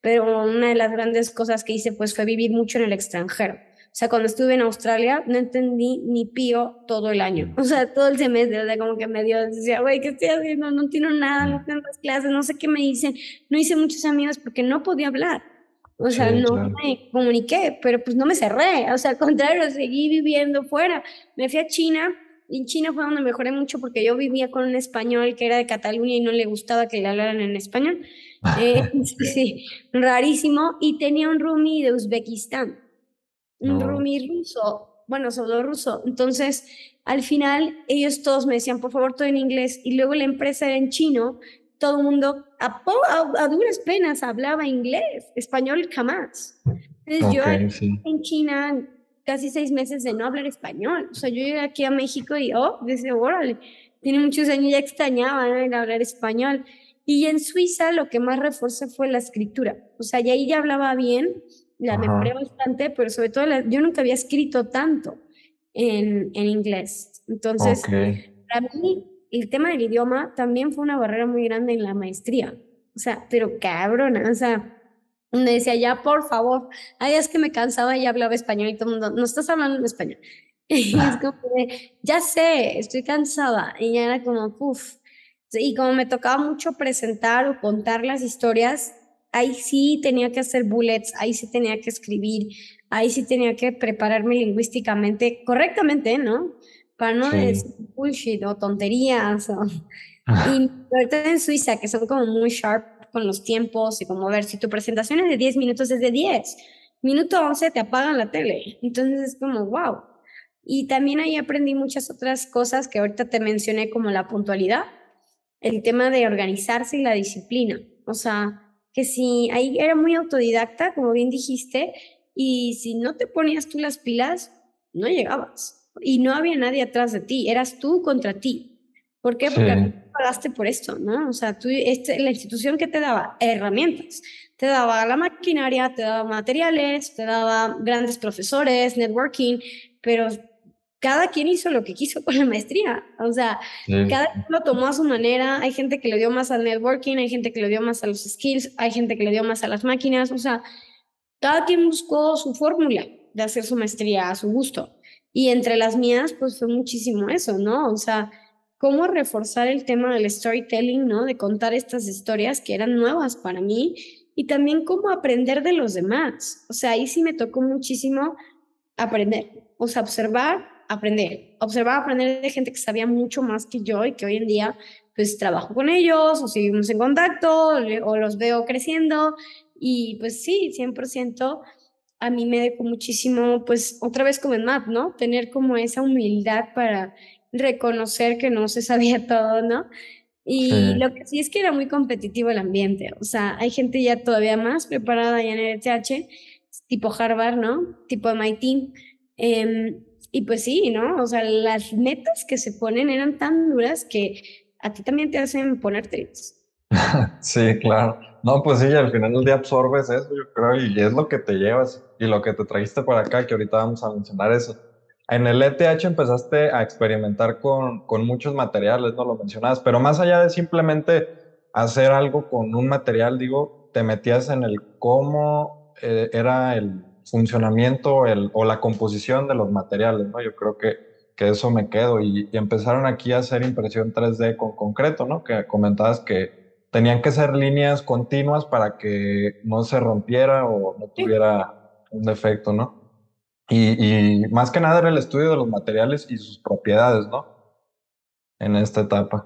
Pero una de las grandes cosas que hice pues fue vivir mucho en el extranjero. O sea, cuando estuve en Australia no entendí ni pío todo el año. O sea, todo el semestre, o sea, como que me dio, decía, güey, ¿qué estoy haciendo? No entiendo nada, no tengo las clases, no sé qué me dicen. No hice muchos amigos porque no podía hablar. O sea, no me comuniqué, pero pues no me cerré. O sea, al contrario, seguí viviendo fuera. Me fui a China y en China fue donde mejoré mucho porque yo vivía con un español que era de Cataluña y no le gustaba que le hablaran en español. Eh, sí, rarísimo. Y tenía un roomie de Uzbekistán, un roomie ruso, bueno, solo ruso. Entonces, al final, ellos todos me decían, por favor, todo en inglés. Y luego la empresa era en chino todo el mundo a, duras penas hablaba inglés, español jamás. Entonces yo en China casi seis meses de no hablar español. O sea, yo llegué aquí a México y, oh, desde órale, tiene muchos años ya extrañaba ¿no? hablar español. Y en Suiza lo que más reforzó fue la escritura. O sea, y ahí ya hablaba bien, la mejoré bastante, pero sobre todo yo nunca había escrito tanto en, en inglés. Entonces, para mí, el tema del idioma también fue una barrera muy grande en la maestría. O sea, pero cabrona, o sea, me decía, ya, por favor, hay días que me cansaba y hablaba español y todo el mundo, no estás hablando en español. Y es como ya sé, estoy cansada. Y ya era como, uff. Y como me tocaba mucho presentar o contar las historias, ahí sí tenía que hacer bullets, ahí sí tenía que escribir, ahí sí tenía que prepararme lingüísticamente correctamente, ¿no? Para no decir bullshit o tonterías. O... Y ahorita en Suiza, que son como muy sharp con los tiempos y como ver si tu presentación es de 10 minutos es de 10. Minuto 11 te apagan la tele. Entonces es como, wow. Y también ahí aprendí muchas otras cosas que ahorita te mencioné como la puntualidad, el tema de organizarse y la disciplina. O sea, que si ahí era muy autodidacta, como bien dijiste, y si no te ponías tú las pilas, no llegabas. Y no había nadie atrás de ti, eras tú contra ti. ¿Por qué? Porque pagaste por esto, ¿no? O sea, tú, este, la institución que te daba herramientas, te daba la maquinaria, te daba materiales, te daba grandes profesores, networking, pero cada quien hizo lo que quiso con la maestría. O sea, cada quien lo tomó a su manera. Hay gente que le dio más al networking, hay gente que le dio más a los skills, hay gente que le dio más a las máquinas. O sea, cada quien buscó su fórmula de hacer su maestría a su gusto. Y entre las mías, pues fue muchísimo eso, ¿no? O sea, cómo reforzar el tema del storytelling, ¿no? De contar estas historias que eran nuevas para mí y también cómo aprender de los demás. O sea, ahí sí me tocó muchísimo aprender, o sea, observar, aprender, observar, aprender de gente que sabía mucho más que yo y que hoy en día pues trabajo con ellos o seguimos en contacto o los veo creciendo y pues sí, 100% a mí me dejó muchísimo, pues otra vez como en MAP, ¿no? Tener como esa humildad para reconocer que no se sabía todo, ¿no? Y lo que sí es que era muy competitivo el ambiente, o sea, hay gente ya todavía más preparada ya en el ETH, tipo Harvard, ¿no? Tipo MIT. Eh, y pues sí, ¿no? O sea, las metas que se ponen eran tan duras que a ti también te hacen ponerte. sí, claro. No, pues sí, al final del día absorbes eso, yo creo, y es lo que te llevas y lo que te trajiste para acá, que ahorita vamos a mencionar eso. En el ETH empezaste a experimentar con, con, muchos materiales, no lo mencionabas, pero más allá de simplemente hacer algo con un material, digo, te metías en el cómo eh, era el funcionamiento el, o la composición de los materiales, ¿no? Yo creo que, que eso me quedo y, empezaron aquí a hacer impresión 3D con concreto, ¿no? Que comentabas que tenían que ser líneas continuas para que no se rompiera o no tuviera un defecto, ¿no? Y, más que nada era el estudio de los materiales y sus propiedades, ¿no? En esta etapa.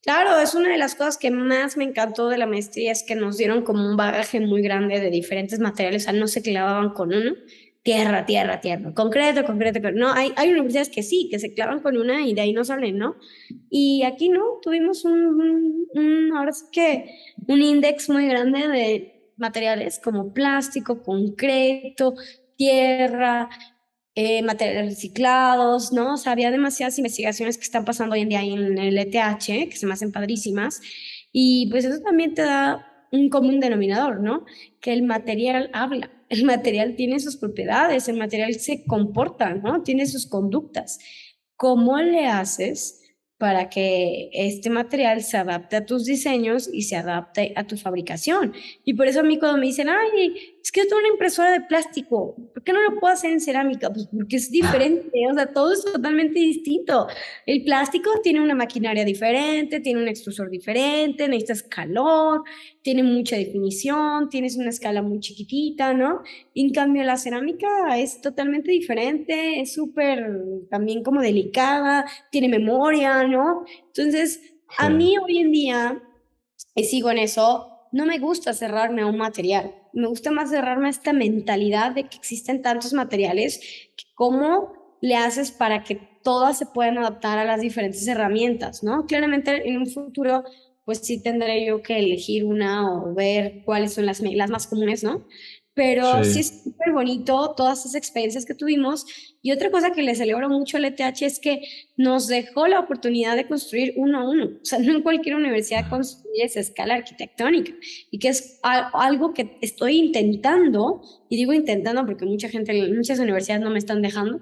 Claro, es una de las cosas que más me encantó de la maestría, es que nos dieron como un bagaje muy grande de diferentes materiales, o sea, no se clavaban con uno, tierra, tierra, tierra, concreto, concreto, no, hay, hay universidades que sí, que se clavan con una y de ahí no salen, ¿no? Y aquí no, tuvimos un, un ahora sí que un índice muy grande de materiales como plástico, concreto, tierra, eh, materiales reciclados, ¿no? O sea, había demasiadas investigaciones que están pasando hoy en día en el ETH, que se me hacen padrísimas, y pues eso también te da un común denominador, ¿no? Que el material habla, el material tiene sus propiedades, el material se comporta, ¿no? Tiene sus conductas. ¿Cómo le haces para que este material se adapte a tus diseños y se adapte a tu fabricación. Y por eso a mí cuando me dicen, ay, es que yo tengo una impresora de plástico, ¿por qué no lo puedo hacer en cerámica? Pues porque es diferente, o sea, todo es totalmente distinto. El plástico tiene una maquinaria diferente, tiene un extrusor diferente, necesitas calor, tiene mucha definición, tienes una escala muy chiquitita, ¿no? En cambio, la cerámica es totalmente diferente, es súper también como delicada, tiene memoria, ¿no? Entonces, a mí hoy en día, y sigo en eso, no me gusta cerrarme a un material, me gusta más cerrarme a esta mentalidad de que existen tantos materiales, cómo le haces para que todas se puedan adaptar a las diferentes herramientas, ¿no? Claramente en un futuro, pues sí tendré yo que elegir una o ver cuáles son las, las más comunes, ¿no? Pero sí, es súper bonito todas esas experiencias que tuvimos. Y otra cosa que le celebro mucho al ETH es que nos dejó la oportunidad de construir uno a uno. O sea, no en cualquier universidad construye esa escala arquitectónica. Y que es algo que estoy intentando, y digo intentando porque mucha gente, muchas universidades no me están dejando,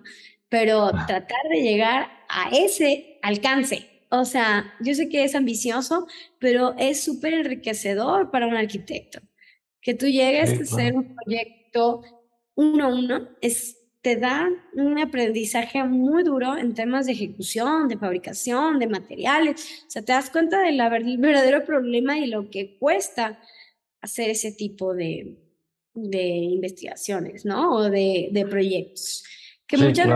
pero tratar de llegar a ese alcance. O sea, yo sé que es ambicioso, pero es súper enriquecedor para un arquitecto. Que tú llegues a hacer un proyecto uno a uno, es, te da un aprendizaje muy duro en temas de ejecución, de fabricación, de materiales. O sea, te das cuenta del verdadero problema y lo que cuesta hacer ese tipo de, de investigaciones, ¿no? O de, de proyectos. Que muchas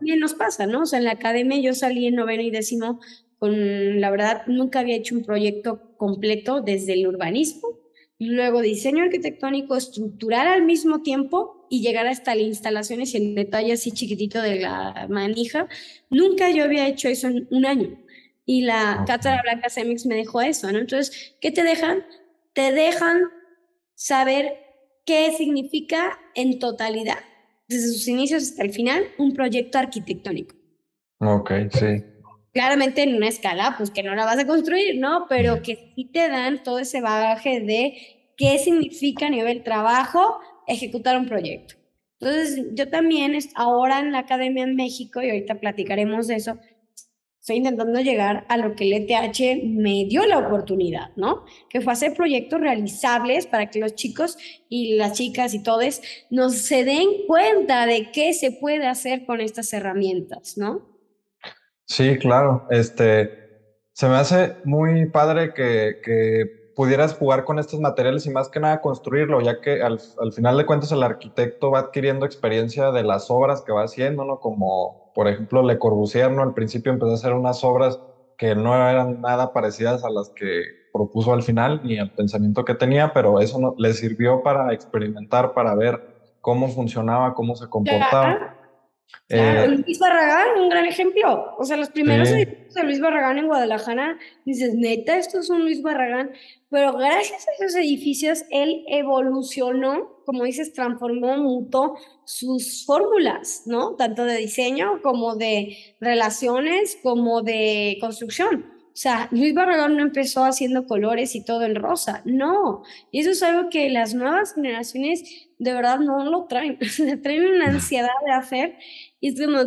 veces nos pasa, ¿no? O sea, en la academia yo salí en noveno y décimo con, la verdad, nunca había hecho un proyecto completo desde el urbanismo luego diseño arquitectónico estructural al mismo tiempo y llegar hasta las instalaciones y el detalle así chiquitito de la manija. Nunca yo había hecho eso en un año. Y la Cátedra Blanca Semix me dejó eso, ¿no? Entonces, ¿qué te dejan? Te dejan saber qué significa en totalidad, desde sus inicios hasta el final, un proyecto arquitectónico. Ok, sí claramente en una escala, pues que no la vas a construir, ¿no? Pero que sí te dan todo ese bagaje de qué significa a nivel trabajo ejecutar un proyecto. Entonces, yo también ahora en la Academia en México, y ahorita platicaremos de eso, estoy intentando llegar a lo que el ETH me dio la oportunidad, ¿no? Que fue hacer proyectos realizables para que los chicos y las chicas y todos nos se den cuenta de qué se puede hacer con estas herramientas, ¿no? Sí, claro. Este, se me hace muy padre que, que, pudieras jugar con estos materiales y más que nada construirlo, ya que al, al, final de cuentas el arquitecto va adquiriendo experiencia de las obras que va haciendo, ¿no? Como, por ejemplo, Le Corbusier, ¿no? Al principio empezó a hacer unas obras que no eran nada parecidas a las que propuso al final, ni al pensamiento que tenía, pero eso no, le sirvió para experimentar, para ver cómo funcionaba, cómo se comportaba. Eh, Luis Barragán, un gran ejemplo. O sea, los primeros edificios de Luis Barragán en Guadalajara, dices, neta, esto es un Luis Barragán. Pero gracias a esos edificios, él evolucionó, como dices, transformó, mutó sus fórmulas, ¿no? Tanto de diseño como de relaciones, como de construcción. O sea, Luis Barragán no empezó haciendo colores y todo en rosa, no. Y eso es algo que las nuevas generaciones de verdad no lo traen, traen una ansiedad de hacer y es como,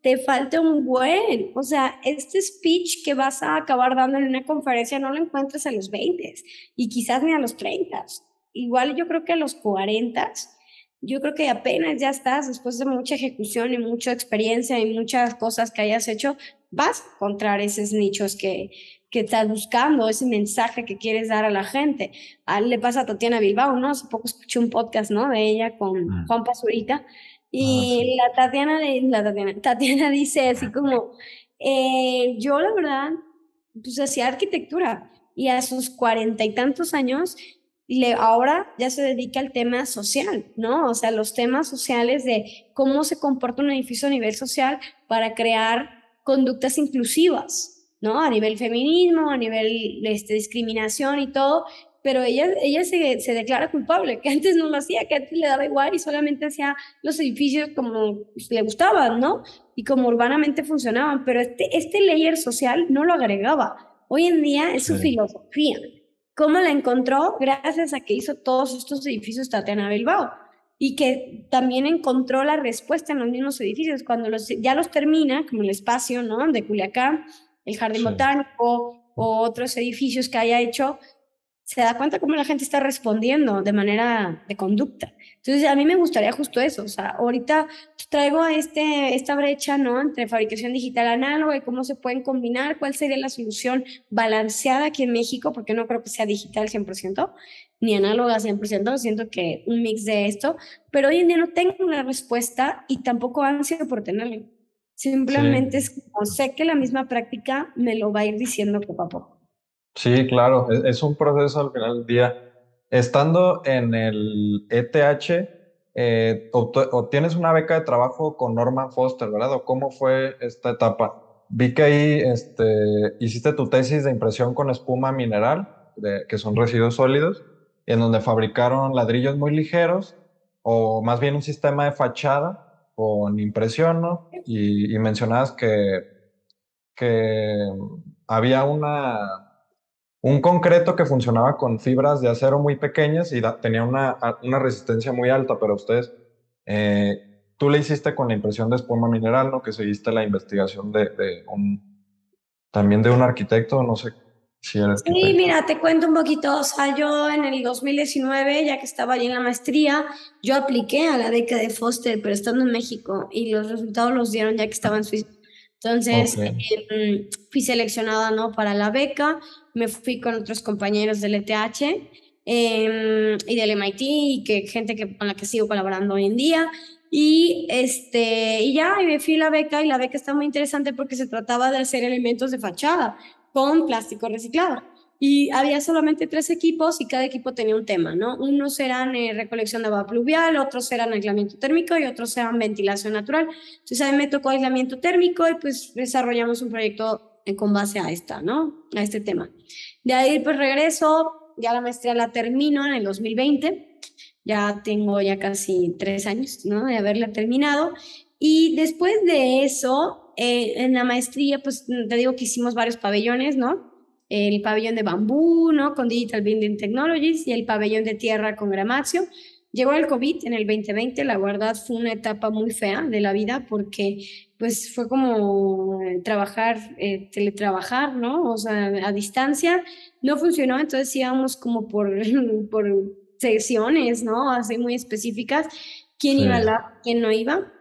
te falta un buen, o sea, este speech que vas a acabar dando en una conferencia no lo encuentras a los 20 y quizás ni a los 30. Igual yo creo que a los 40, yo creo que apenas ya estás, después de mucha ejecución y mucha experiencia y muchas cosas que hayas hecho, vas a encontrar esos nichos que, que estás buscando, ese mensaje que quieres dar a la gente. A él le pasa a Tatiana Bilbao, ¿no? Hace poco escuché un podcast, ¿no? De ella con mm. Juan Pazurita. Y ah, la, Tatiana, la Tatiana, Tatiana dice así como, eh, yo la verdad, pues hacía arquitectura y a sus cuarenta y tantos años, le, ahora ya se dedica al tema social, ¿no? O sea, los temas sociales de cómo se comporta un edificio a nivel social para crear conductas inclusivas, ¿no? A nivel feminismo, a nivel este, discriminación y todo, pero ella, ella se, se, declara culpable, que antes no lo hacía, que antes le daba igual y solamente hacía los edificios como le gustaban, ¿no? Y como urbanamente funcionaban, pero este, este layer social no lo agregaba. Hoy en día es su filosofía. ¿Cómo la encontró? Gracias a que hizo todos estos edificios Tatiana Bilbao y que también encontró la respuesta en los mismos edificios. Cuando los, ya los termina, como el espacio ¿no? de Culiacán, el Jardín Botánico o otros edificios que haya hecho, se da cuenta cómo la gente está respondiendo de manera de conducta. Entonces, a mí me gustaría justo eso. O sea, ahorita traigo este, esta brecha, ¿no? Entre fabricación digital análoga y cómo se pueden combinar, cuál sería la solución balanceada aquí en México, porque no creo que sea digital 100%, ni análoga 100%, siento que un mix de esto, pero hoy en día no tengo una respuesta y tampoco ansia por tenerla. Simplemente es como sé que la misma práctica me lo va a ir diciendo poco a poco. Sí, claro, es, un proceso al final del día. Estando en el ETH, eh, obtienes una beca de trabajo con Norman Foster, ¿verdad? ¿O cómo fue esta etapa? Vi que ahí este, hiciste tu tesis de impresión con espuma mineral, que son residuos sólidos, en donde fabricaron ladrillos muy ligeros o más bien un sistema de fachada con impresión, ¿no? Y, y mencionabas que había una un concreto que funcionaba con fibras de acero muy pequeñas y tenía una, una, resistencia muy alta, pero ustedes, eh, tú le hiciste con la impresión de espuma mineral, ¿no? Que seguiste la investigación de, de un, también de un arquitecto, no sé si eres. Sí, mira, te cuento un poquito, o sea, yo en el 2019, ya que estaba allí en la maestría, yo apliqué a la beca de Foster, pero estando en México, y los resultados los dieron ya que estaba en Suiza. Entonces, em, fui seleccionada ¿no? para la beca, me fui con otros compañeros del ETH em, y del MIT, y que, gente que, con la que sigo colaborando hoy en día. Y, este, y ya, y me fui a la beca, y la beca está muy interesante porque se trataba de hacer elementos de fachada con plástico reciclado. Y había solamente tres equipos y cada equipo tenía un tema, ¿no? Unos eran eh, recolección de agua pluvial, otros eran aislamiento térmico y otros eran ventilación natural. Entonces a mí me tocó aislamiento térmico y pues desarrollamos un proyecto con base a esta, ¿no? A este tema. De ahí pues regreso, ya la maestría la termino en el 2020, ya tengo ya casi tres años, ¿no? De haberla terminado. Y después de eso, eh, en la maestría, pues te digo que hicimos varios pabellones, ¿no? El pabellón de bambú, ¿no? Con Digital Building Technologies y el pabellón de tierra con Gramaxio. Llegó el COVID en el 2020, la verdad fue una etapa muy fea de la vida porque pues fue como eh, trabajar, eh, teletrabajar, ¿no? O sea, a distancia. No funcionó, entonces íbamos como por, por sesiones, ¿no? Así muy específicas, quién iba a la, quién no iba.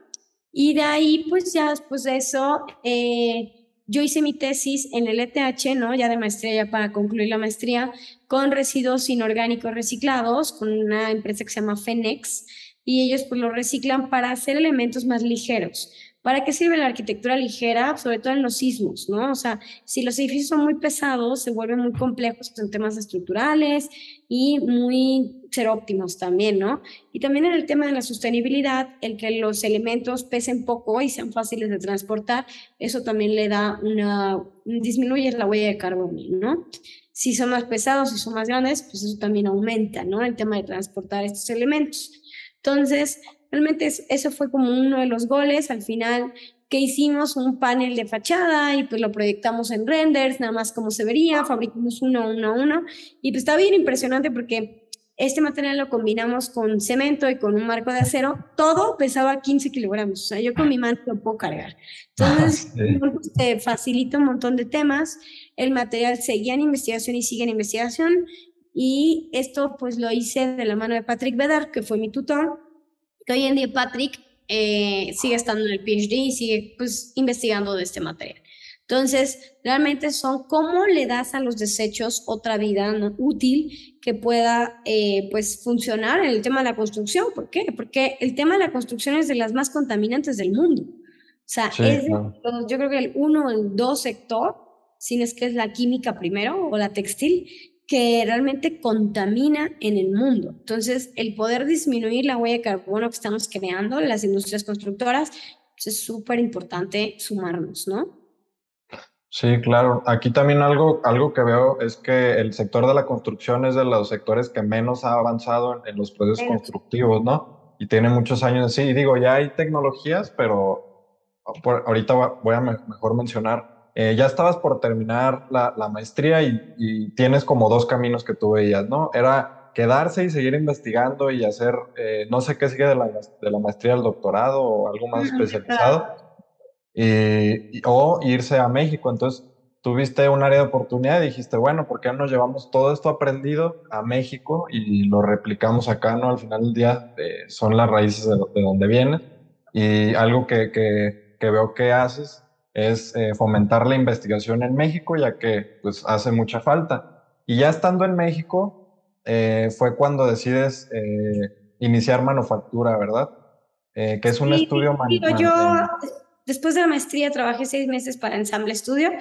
Y de ahí, pues ya después de eso, eh, yo hice mi tesis en el ETH, ¿no? Ya de maestría, ya para concluir la maestría, con residuos inorgánicos reciclados, con una empresa que se llama Fenex, y ellos pues lo reciclan para hacer elementos más ligeros. ¿Para qué sirve la arquitectura ligera? Sobre todo en los sismos, ¿no? O sea, si los edificios son muy pesados, se vuelven muy complejos en temas estructurales y muy ser óptimos también, ¿no? Y también en el tema de la sostenibilidad, el que los elementos pesen poco y sean fáciles de transportar, eso también le da una, disminuye la huella de carbono, ¿no? Si son más pesados, si son más grandes, pues eso también aumenta, ¿no? El tema de transportar estos elementos. Entonces, Realmente eso fue como uno de los goles. Al final que hicimos un panel de fachada y pues lo proyectamos en renders, nada más como se vería, fabricamos uno, uno, uno. Y pues está bien impresionante porque este material lo combinamos con cemento y con un marco de acero. Todo pesaba 15 kilogramos. O sea, yo con mi mano lo puedo cargar. Entonces, te facilita un montón de temas. El material seguía en investigación y sigue en investigación. Y esto pues lo hice de la mano de Patrick Bedar, que fue mi tutor que hoy en día Patrick eh, sigue estando en el PhD y sigue pues investigando de este material. Entonces, realmente son cómo le das a los desechos otra vida útil que pueda eh, pues funcionar en el tema de la construcción. ¿Por qué? Porque el tema de la construcción es de las más contaminantes del mundo. O sea, es yo creo que el uno o el dos sector, si no es que es la química primero o la textil, que realmente contamina en el mundo. Entonces, el poder disminuir la huella de carbono que estamos creando en las industrias constructoras pues, es súper importante sumarnos, ¿no? Sí, claro. Aquí también algo, algo que veo es que el sector de la construcción es de los sectores que menos ha avanzado en, los procesos constructivos, ¿no? Y tiene muchos años así. Y digo, ya hay tecnologías, pero ahorita voy a mejor mencionar eh, ya estabas por terminar la, maestría y, tienes como dos caminos que tú veías, ¿no? Era quedarse y seguir investigando y hacer, eh, no sé qué sigue de la, de la maestría al doctorado o algo más especializado, o irse a México. Entonces, tuviste un área de oportunidad y dijiste, bueno, ¿por qué no llevamos todo esto aprendido a México y lo replicamos acá, ¿no? Al final del día eh, son las raíces de, donde vienen. Y algo que, que, que veo que haces es eh, fomentar la investigación en México, ya que pues hace mucha falta. Y ya estando en México, eh, fue cuando decides eh, iniciar manufactura, ¿verdad? que es un estudio... yo después de la maestría trabajé seis meses para Ensamble Estudio.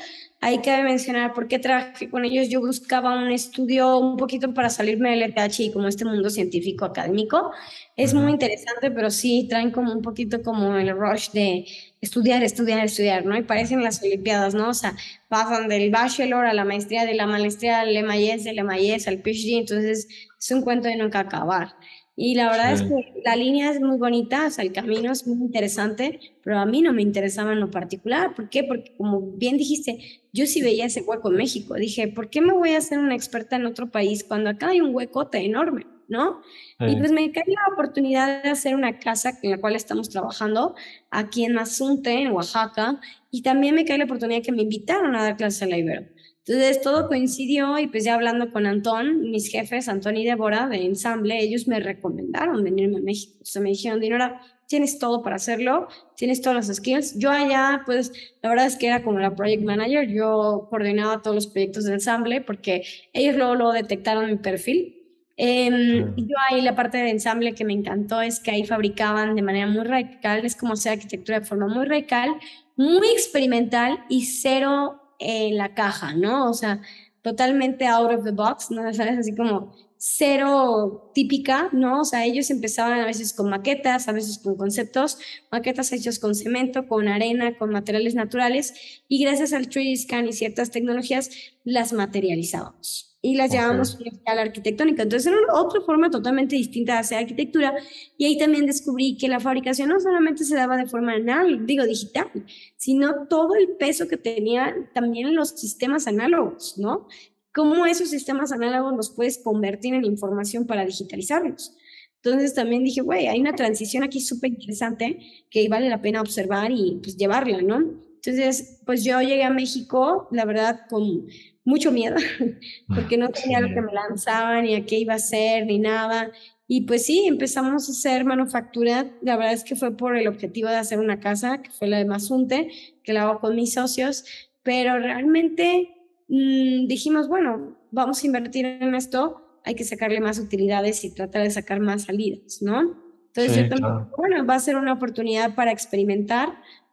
Ahí cabe mencionar por qué trabajé con ellos. Yo buscaba un estudio un poquito para salirme del ETH y como este mundo científico académico. Es muy interesante, pero sí traen como un poquito como el rush de estudiar, estudiar, estudiar, ¿no? Y parecen las Olimpiadas, ¿no? O sea, pasan del bachelor a la maestría, de la maestría al MIS, del MIS al PhD, entonces es un cuento de nunca acabar. Y la verdad es que la línea es muy bonita, o sea, el camino es muy interesante, pero a mí no me interesaba en lo particular. ¿Por qué? Porque como bien dijiste, yo sí veía ese hueco en México. Dije, ¿por qué me voy a hacer una experta en otro país cuando acá hay un huecote enorme? ¿no? Y pues me cae la oportunidad de hacer una casa en la cual estamos trabajando aquí en Mazunte, en Oaxaca, y también me cae la oportunidad que me invitaron a dar clases a la Ibero. Entonces todo coincidió y pues ya hablando con Antón, mis jefes, Antón y Débora de ensamble, ellos me recomendaron venirme a México. O sea, me dijeron, Dinora, tienes todo para hacerlo, tienes todas las skills. Yo allá, pues la verdad es que era como la project manager, yo coordinaba todos los proyectos de ensamble porque ellos luego, lo detectaron mi perfil eh, yo ahí la parte de ensamble que me encantó es que ahí fabricaban de manera muy radical, es como hacer arquitectura de forma muy radical, muy experimental y cero en la caja, ¿no? O sea, totalmente out of the box, ¿no? ¿Sabes? Así como cero típica, ¿no? O sea, ellos empezaban a veces con maquetas, a veces con conceptos, maquetas hechas con cemento, con arena, con materiales naturales, y gracias al 3D Scan y ciertas tecnologías las materializábamos y las llamamos la arquitectónica. Entonces era otra forma totalmente distinta de hacer arquitectura y ahí también descubrí que la fabricación no solamente se daba de forma anal, digo digital, sino todo el peso que tenían también los sistemas análogos, ¿no? Cómo esos sistemas análogos los puedes convertir en información para digitalizarlos. Entonces también dije, güey, hay una transición aquí súper interesante que vale la pena observar y pues llevarla, ¿no? Entonces, pues yo llegué a México, la verdad, con mucho miedo, porque no tenía lo que me lanzaban, ni a qué iba a ser, ni nada. Y pues sí, empezamos a hacer manufactura. La verdad es que fue por el objetivo de hacer una casa, que fue la de Mazunte, que la hago con mis socios, pero realmente mm, dijimos, bueno, vamos a invertir en esto, hay que sacarle más utilidades y tratar de sacar más salidas, ¿no? Entonces, bueno, va a ser una oportunidad para experimentar,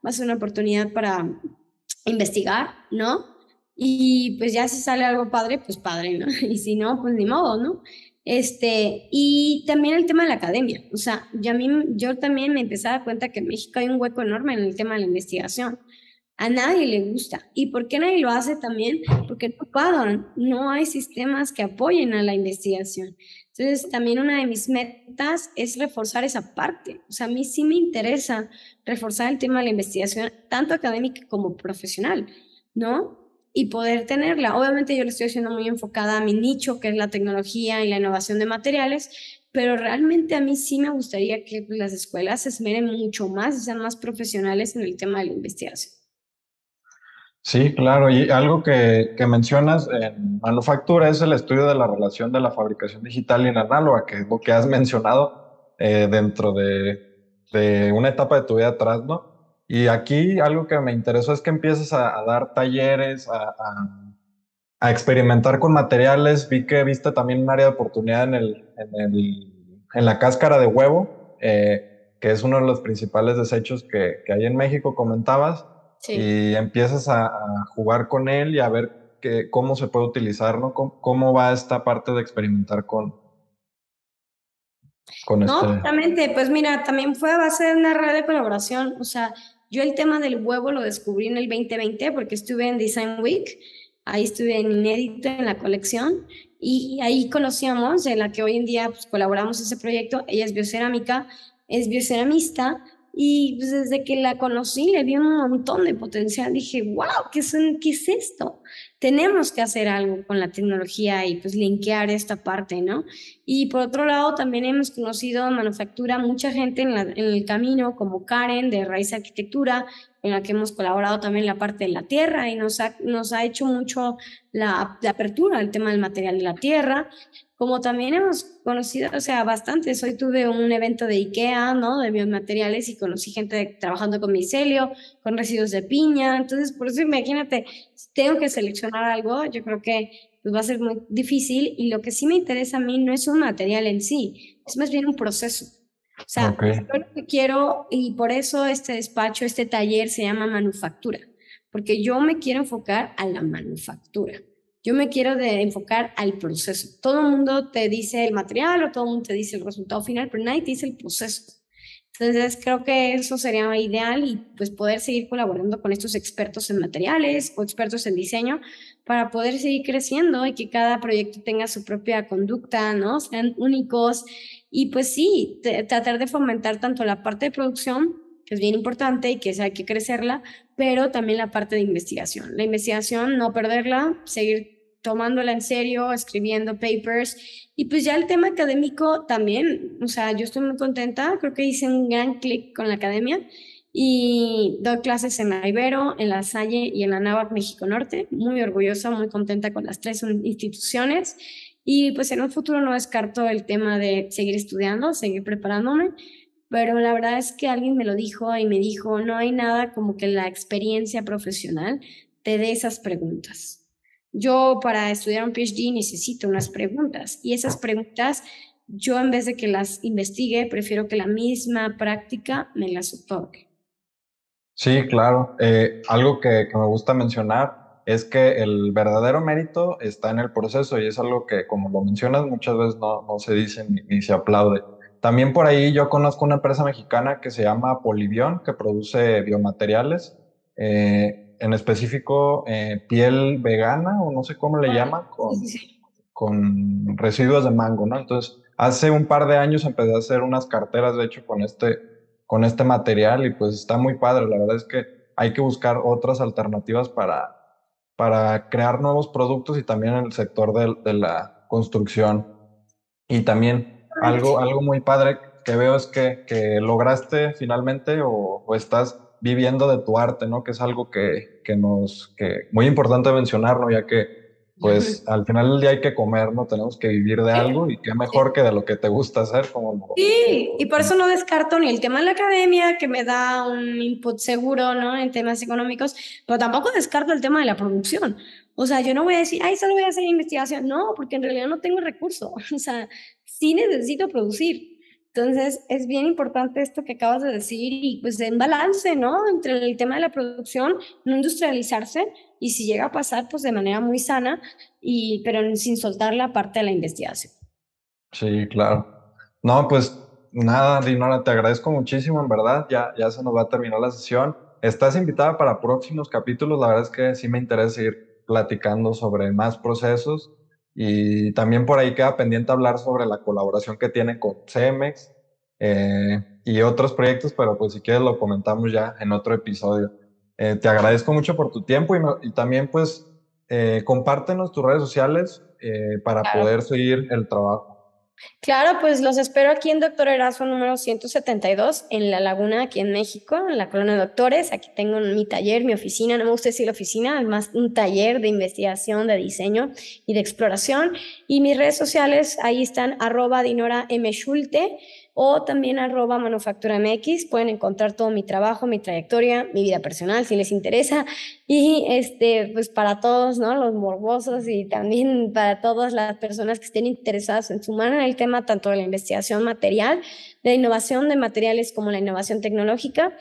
va a ser una oportunidad para investigar, ¿no? Y pues ya si sale algo padre, pues padre, ¿no? Y si no, pues ni modo, ¿no? Este, y también el tema de la academia. O sea, yo, a mí, yo también me empecé a dar cuenta que en México hay un hueco enorme en el tema de la investigación. A nadie le gusta. ¿Y por qué nadie lo hace también? Porque no pagan, no hay sistemas que apoyen a la investigación. Entonces, también una de mis metas es reforzar esa parte. O sea, a mí sí me interesa reforzar el tema de la investigación, tanto académica como profesional, ¿no? Y poder tenerla. Obviamente yo lo estoy haciendo muy enfocada a mi nicho, que es la tecnología y la innovación de materiales, pero realmente a mí sí me gustaría que las escuelas se esmeren mucho más y sean más profesionales en el tema de la investigación. Sí, claro, y algo que, que mencionas en manufactura es el estudio de la relación de la fabricación digital y en análoga, que es lo que has mencionado eh, dentro de, de una etapa de tu vida atrás, ¿no? Y aquí algo que me interesó es que empieces a, dar talleres, a, a, experimentar con materiales. Vi que viste también un área de oportunidad en, el, en, el, en la cáscara de huevo, eh, que es uno de los principales desechos que, que hay en México, comentabas. Y empiezas a, jugar con él y a ver que, cómo se puede utilizar, ¿no? ¿Cómo, ¿Cómo, va esta parte de experimentar con, con no, este... Pues mira, también fue a base de una red de colaboración. O sea, yo el tema del huevo lo descubrí en el 2020 porque estuve en Design Week, ahí estuve en Inédito en la colección. Y ahí conocíamos, en la que hoy en día pues, colaboramos ese proyecto, ella es biocerámica, es bioceramista y pues, desde que la conocí le vi un montón de potencial, dije, wow, ¿qué ¿qué es esto? tenemos que hacer algo con la tecnología y pues linkear esta parte, ¿no? Y por otro lado, también hemos conocido manufactura, mucha gente en, el camino, como Karen de Raíz Arquitectura, en la que hemos colaborado también la parte de la tierra y nos ha, nos ha hecho mucho la, la apertura al tema del material de la tierra como también hemos conocido, o sea, bastantes. Hoy tuve un evento de IKEA, ¿no? De biomateriales y conocí gente trabajando con micelio, con residuos de piña. Entonces, por eso imagínate, si tengo que seleccionar algo, yo creo que pues, va a ser muy difícil. Y lo que sí me interesa a mí no es un material en sí, es más bien un proceso. O sea, yo lo que quiero, y por eso este despacho, este taller se llama manufactura, porque yo me quiero enfocar a la manufactura. Yo me quiero de enfocar al proceso. Todo el mundo te dice el material o todo el mundo te dice el resultado final, pero nadie te dice el proceso. Entonces creo que eso sería ideal y pues poder seguir colaborando con estos expertos en materiales o expertos en diseño para poder seguir creciendo y que cada proyecto tenga su propia conducta, ¿no? Sean únicos Y pues sí, tratar de fomentar tanto la parte de producción, que es bien importante y que hay que crecerla, pero también la parte de investigación. La investigación, no perderla, seguir tomándola en serio, escribiendo papers. Y pues ya el tema académico también, o sea, yo estoy muy contenta, creo que hice un gran clic con la academia y doy clases en la Ibero, en la Salle y en la NAVAC México Norte. Muy orgullosa, muy contenta con las tres instituciones. Y pues en un futuro no descarto el tema de seguir estudiando, seguir preparándome, pero la verdad es que alguien me lo dijo y me dijo, no hay nada como que la experiencia profesional te dé esas preguntas. Yo para estudiar un PhD necesito unas preguntas y esas preguntas yo en vez de que las investigue, prefiero que la misma práctica me las otorgue. Sí, claro. Eh, algo que, me gusta mencionar es que el verdadero mérito está en el proceso y es algo que, como lo mencionas, muchas veces no, no se dice ni, se aplaude. También por ahí yo conozco una empresa mexicana que se llama Polivion, que produce biomateriales, eh, en específico eh, piel vegana o no sé cómo le llaman, con, con residuos de mango, ¿no? Entonces, hace un par de años empecé a hacer unas carteras, de hecho, con este con este material y pues está muy padre. La verdad es que hay que buscar otras alternativas para, para crear nuevos productos y también en el sector de, la construcción. Y también algo, algo muy padre que veo es que, que lograste finalmente o, o, estás viviendo de tu arte, ¿no? Que es algo que, que nos, que muy importante mencionarlo, ya que pues al final del día hay que comer, ¿no? Tenemos que vivir de algo y qué mejor que de lo que te gusta hacer. Como... Sí, y por eso no descarto ni el tema de la academia, que me da un input seguro, ¿no? En temas económicos, pero tampoco descarto el tema de la producción. O sea, yo no voy a decir, ay, solo voy a hacer investigación. No, porque en realidad no tengo recursos. O sea, sí necesito producir. Entonces, es bien importante esto que acabas de decir y pues en balance, ¿no? Entre el tema de la producción, no industrializarse y si llega a pasar, pues de manera muy sana, y, pero sin soltar la parte de la investigación. Sí, claro. No, pues nada, Dinora, te agradezco muchísimo, en verdad, ya, ya se nos va a terminar la sesión. Estás invitada para próximos capítulos, la verdad es que sí me interesa ir platicando sobre más procesos y también por ahí queda pendiente hablar sobre la colaboración que tienen con CEMEX eh, y otros proyectos, pero pues si quieres lo comentamos ya en otro episodio. Eh, te agradezco mucho por tu tiempo y, también pues eh, compártenos tus redes sociales para poder seguir el trabajo. Claro, pues los espero aquí en Doctor Erasmo número 172 en La Laguna, aquí en México, en la colonia de doctores. Aquí tengo mi taller, mi oficina, no me gusta decir oficina, además un taller de investigación, de diseño y de exploración. Y mis redes sociales, ahí están arroba Dinora M. Schulte o también arroba manufactura MX. Pueden encontrar todo mi trabajo, mi trayectoria, mi vida personal, si les interesa. Y este, pues para todos, ¿no? Los morbosos y también para todas las personas que estén interesadas en sumar en el tema tanto de la investigación material, de la innovación de materiales como la innovación tecnológica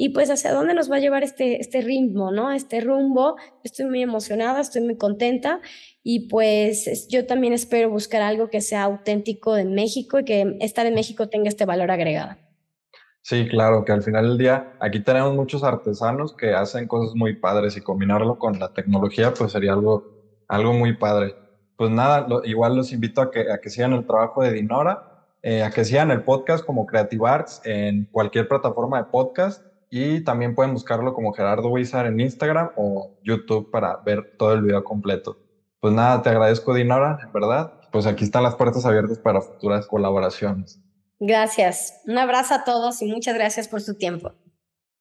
y pues hacia dónde nos va a llevar este, este ritmo, ¿no? Este rumbo. Estoy muy emocionada, estoy muy contenta y pues yo también espero buscar algo que sea auténtico de México y que estar en México tenga este valor agregado. Sí, claro, que al final del día aquí tenemos muchos artesanos que hacen cosas muy padres y combinarlo con la tecnología pues sería algo, algo muy padre. Pues nada, igual los invito a que, a que sigan el trabajo de Dinora, eh, a que sigan el podcast como Creative Arts en cualquier plataforma de podcast y también pueden buscarlo como Gerardo Wizard en Instagram o YouTube para ver todo el video completo. Pues nada, te agradezco, Dinora, verdad. Pues aquí están las puertas abiertas para futuras colaboraciones. Gracias. Un abrazo a todos y muchas gracias por su tiempo.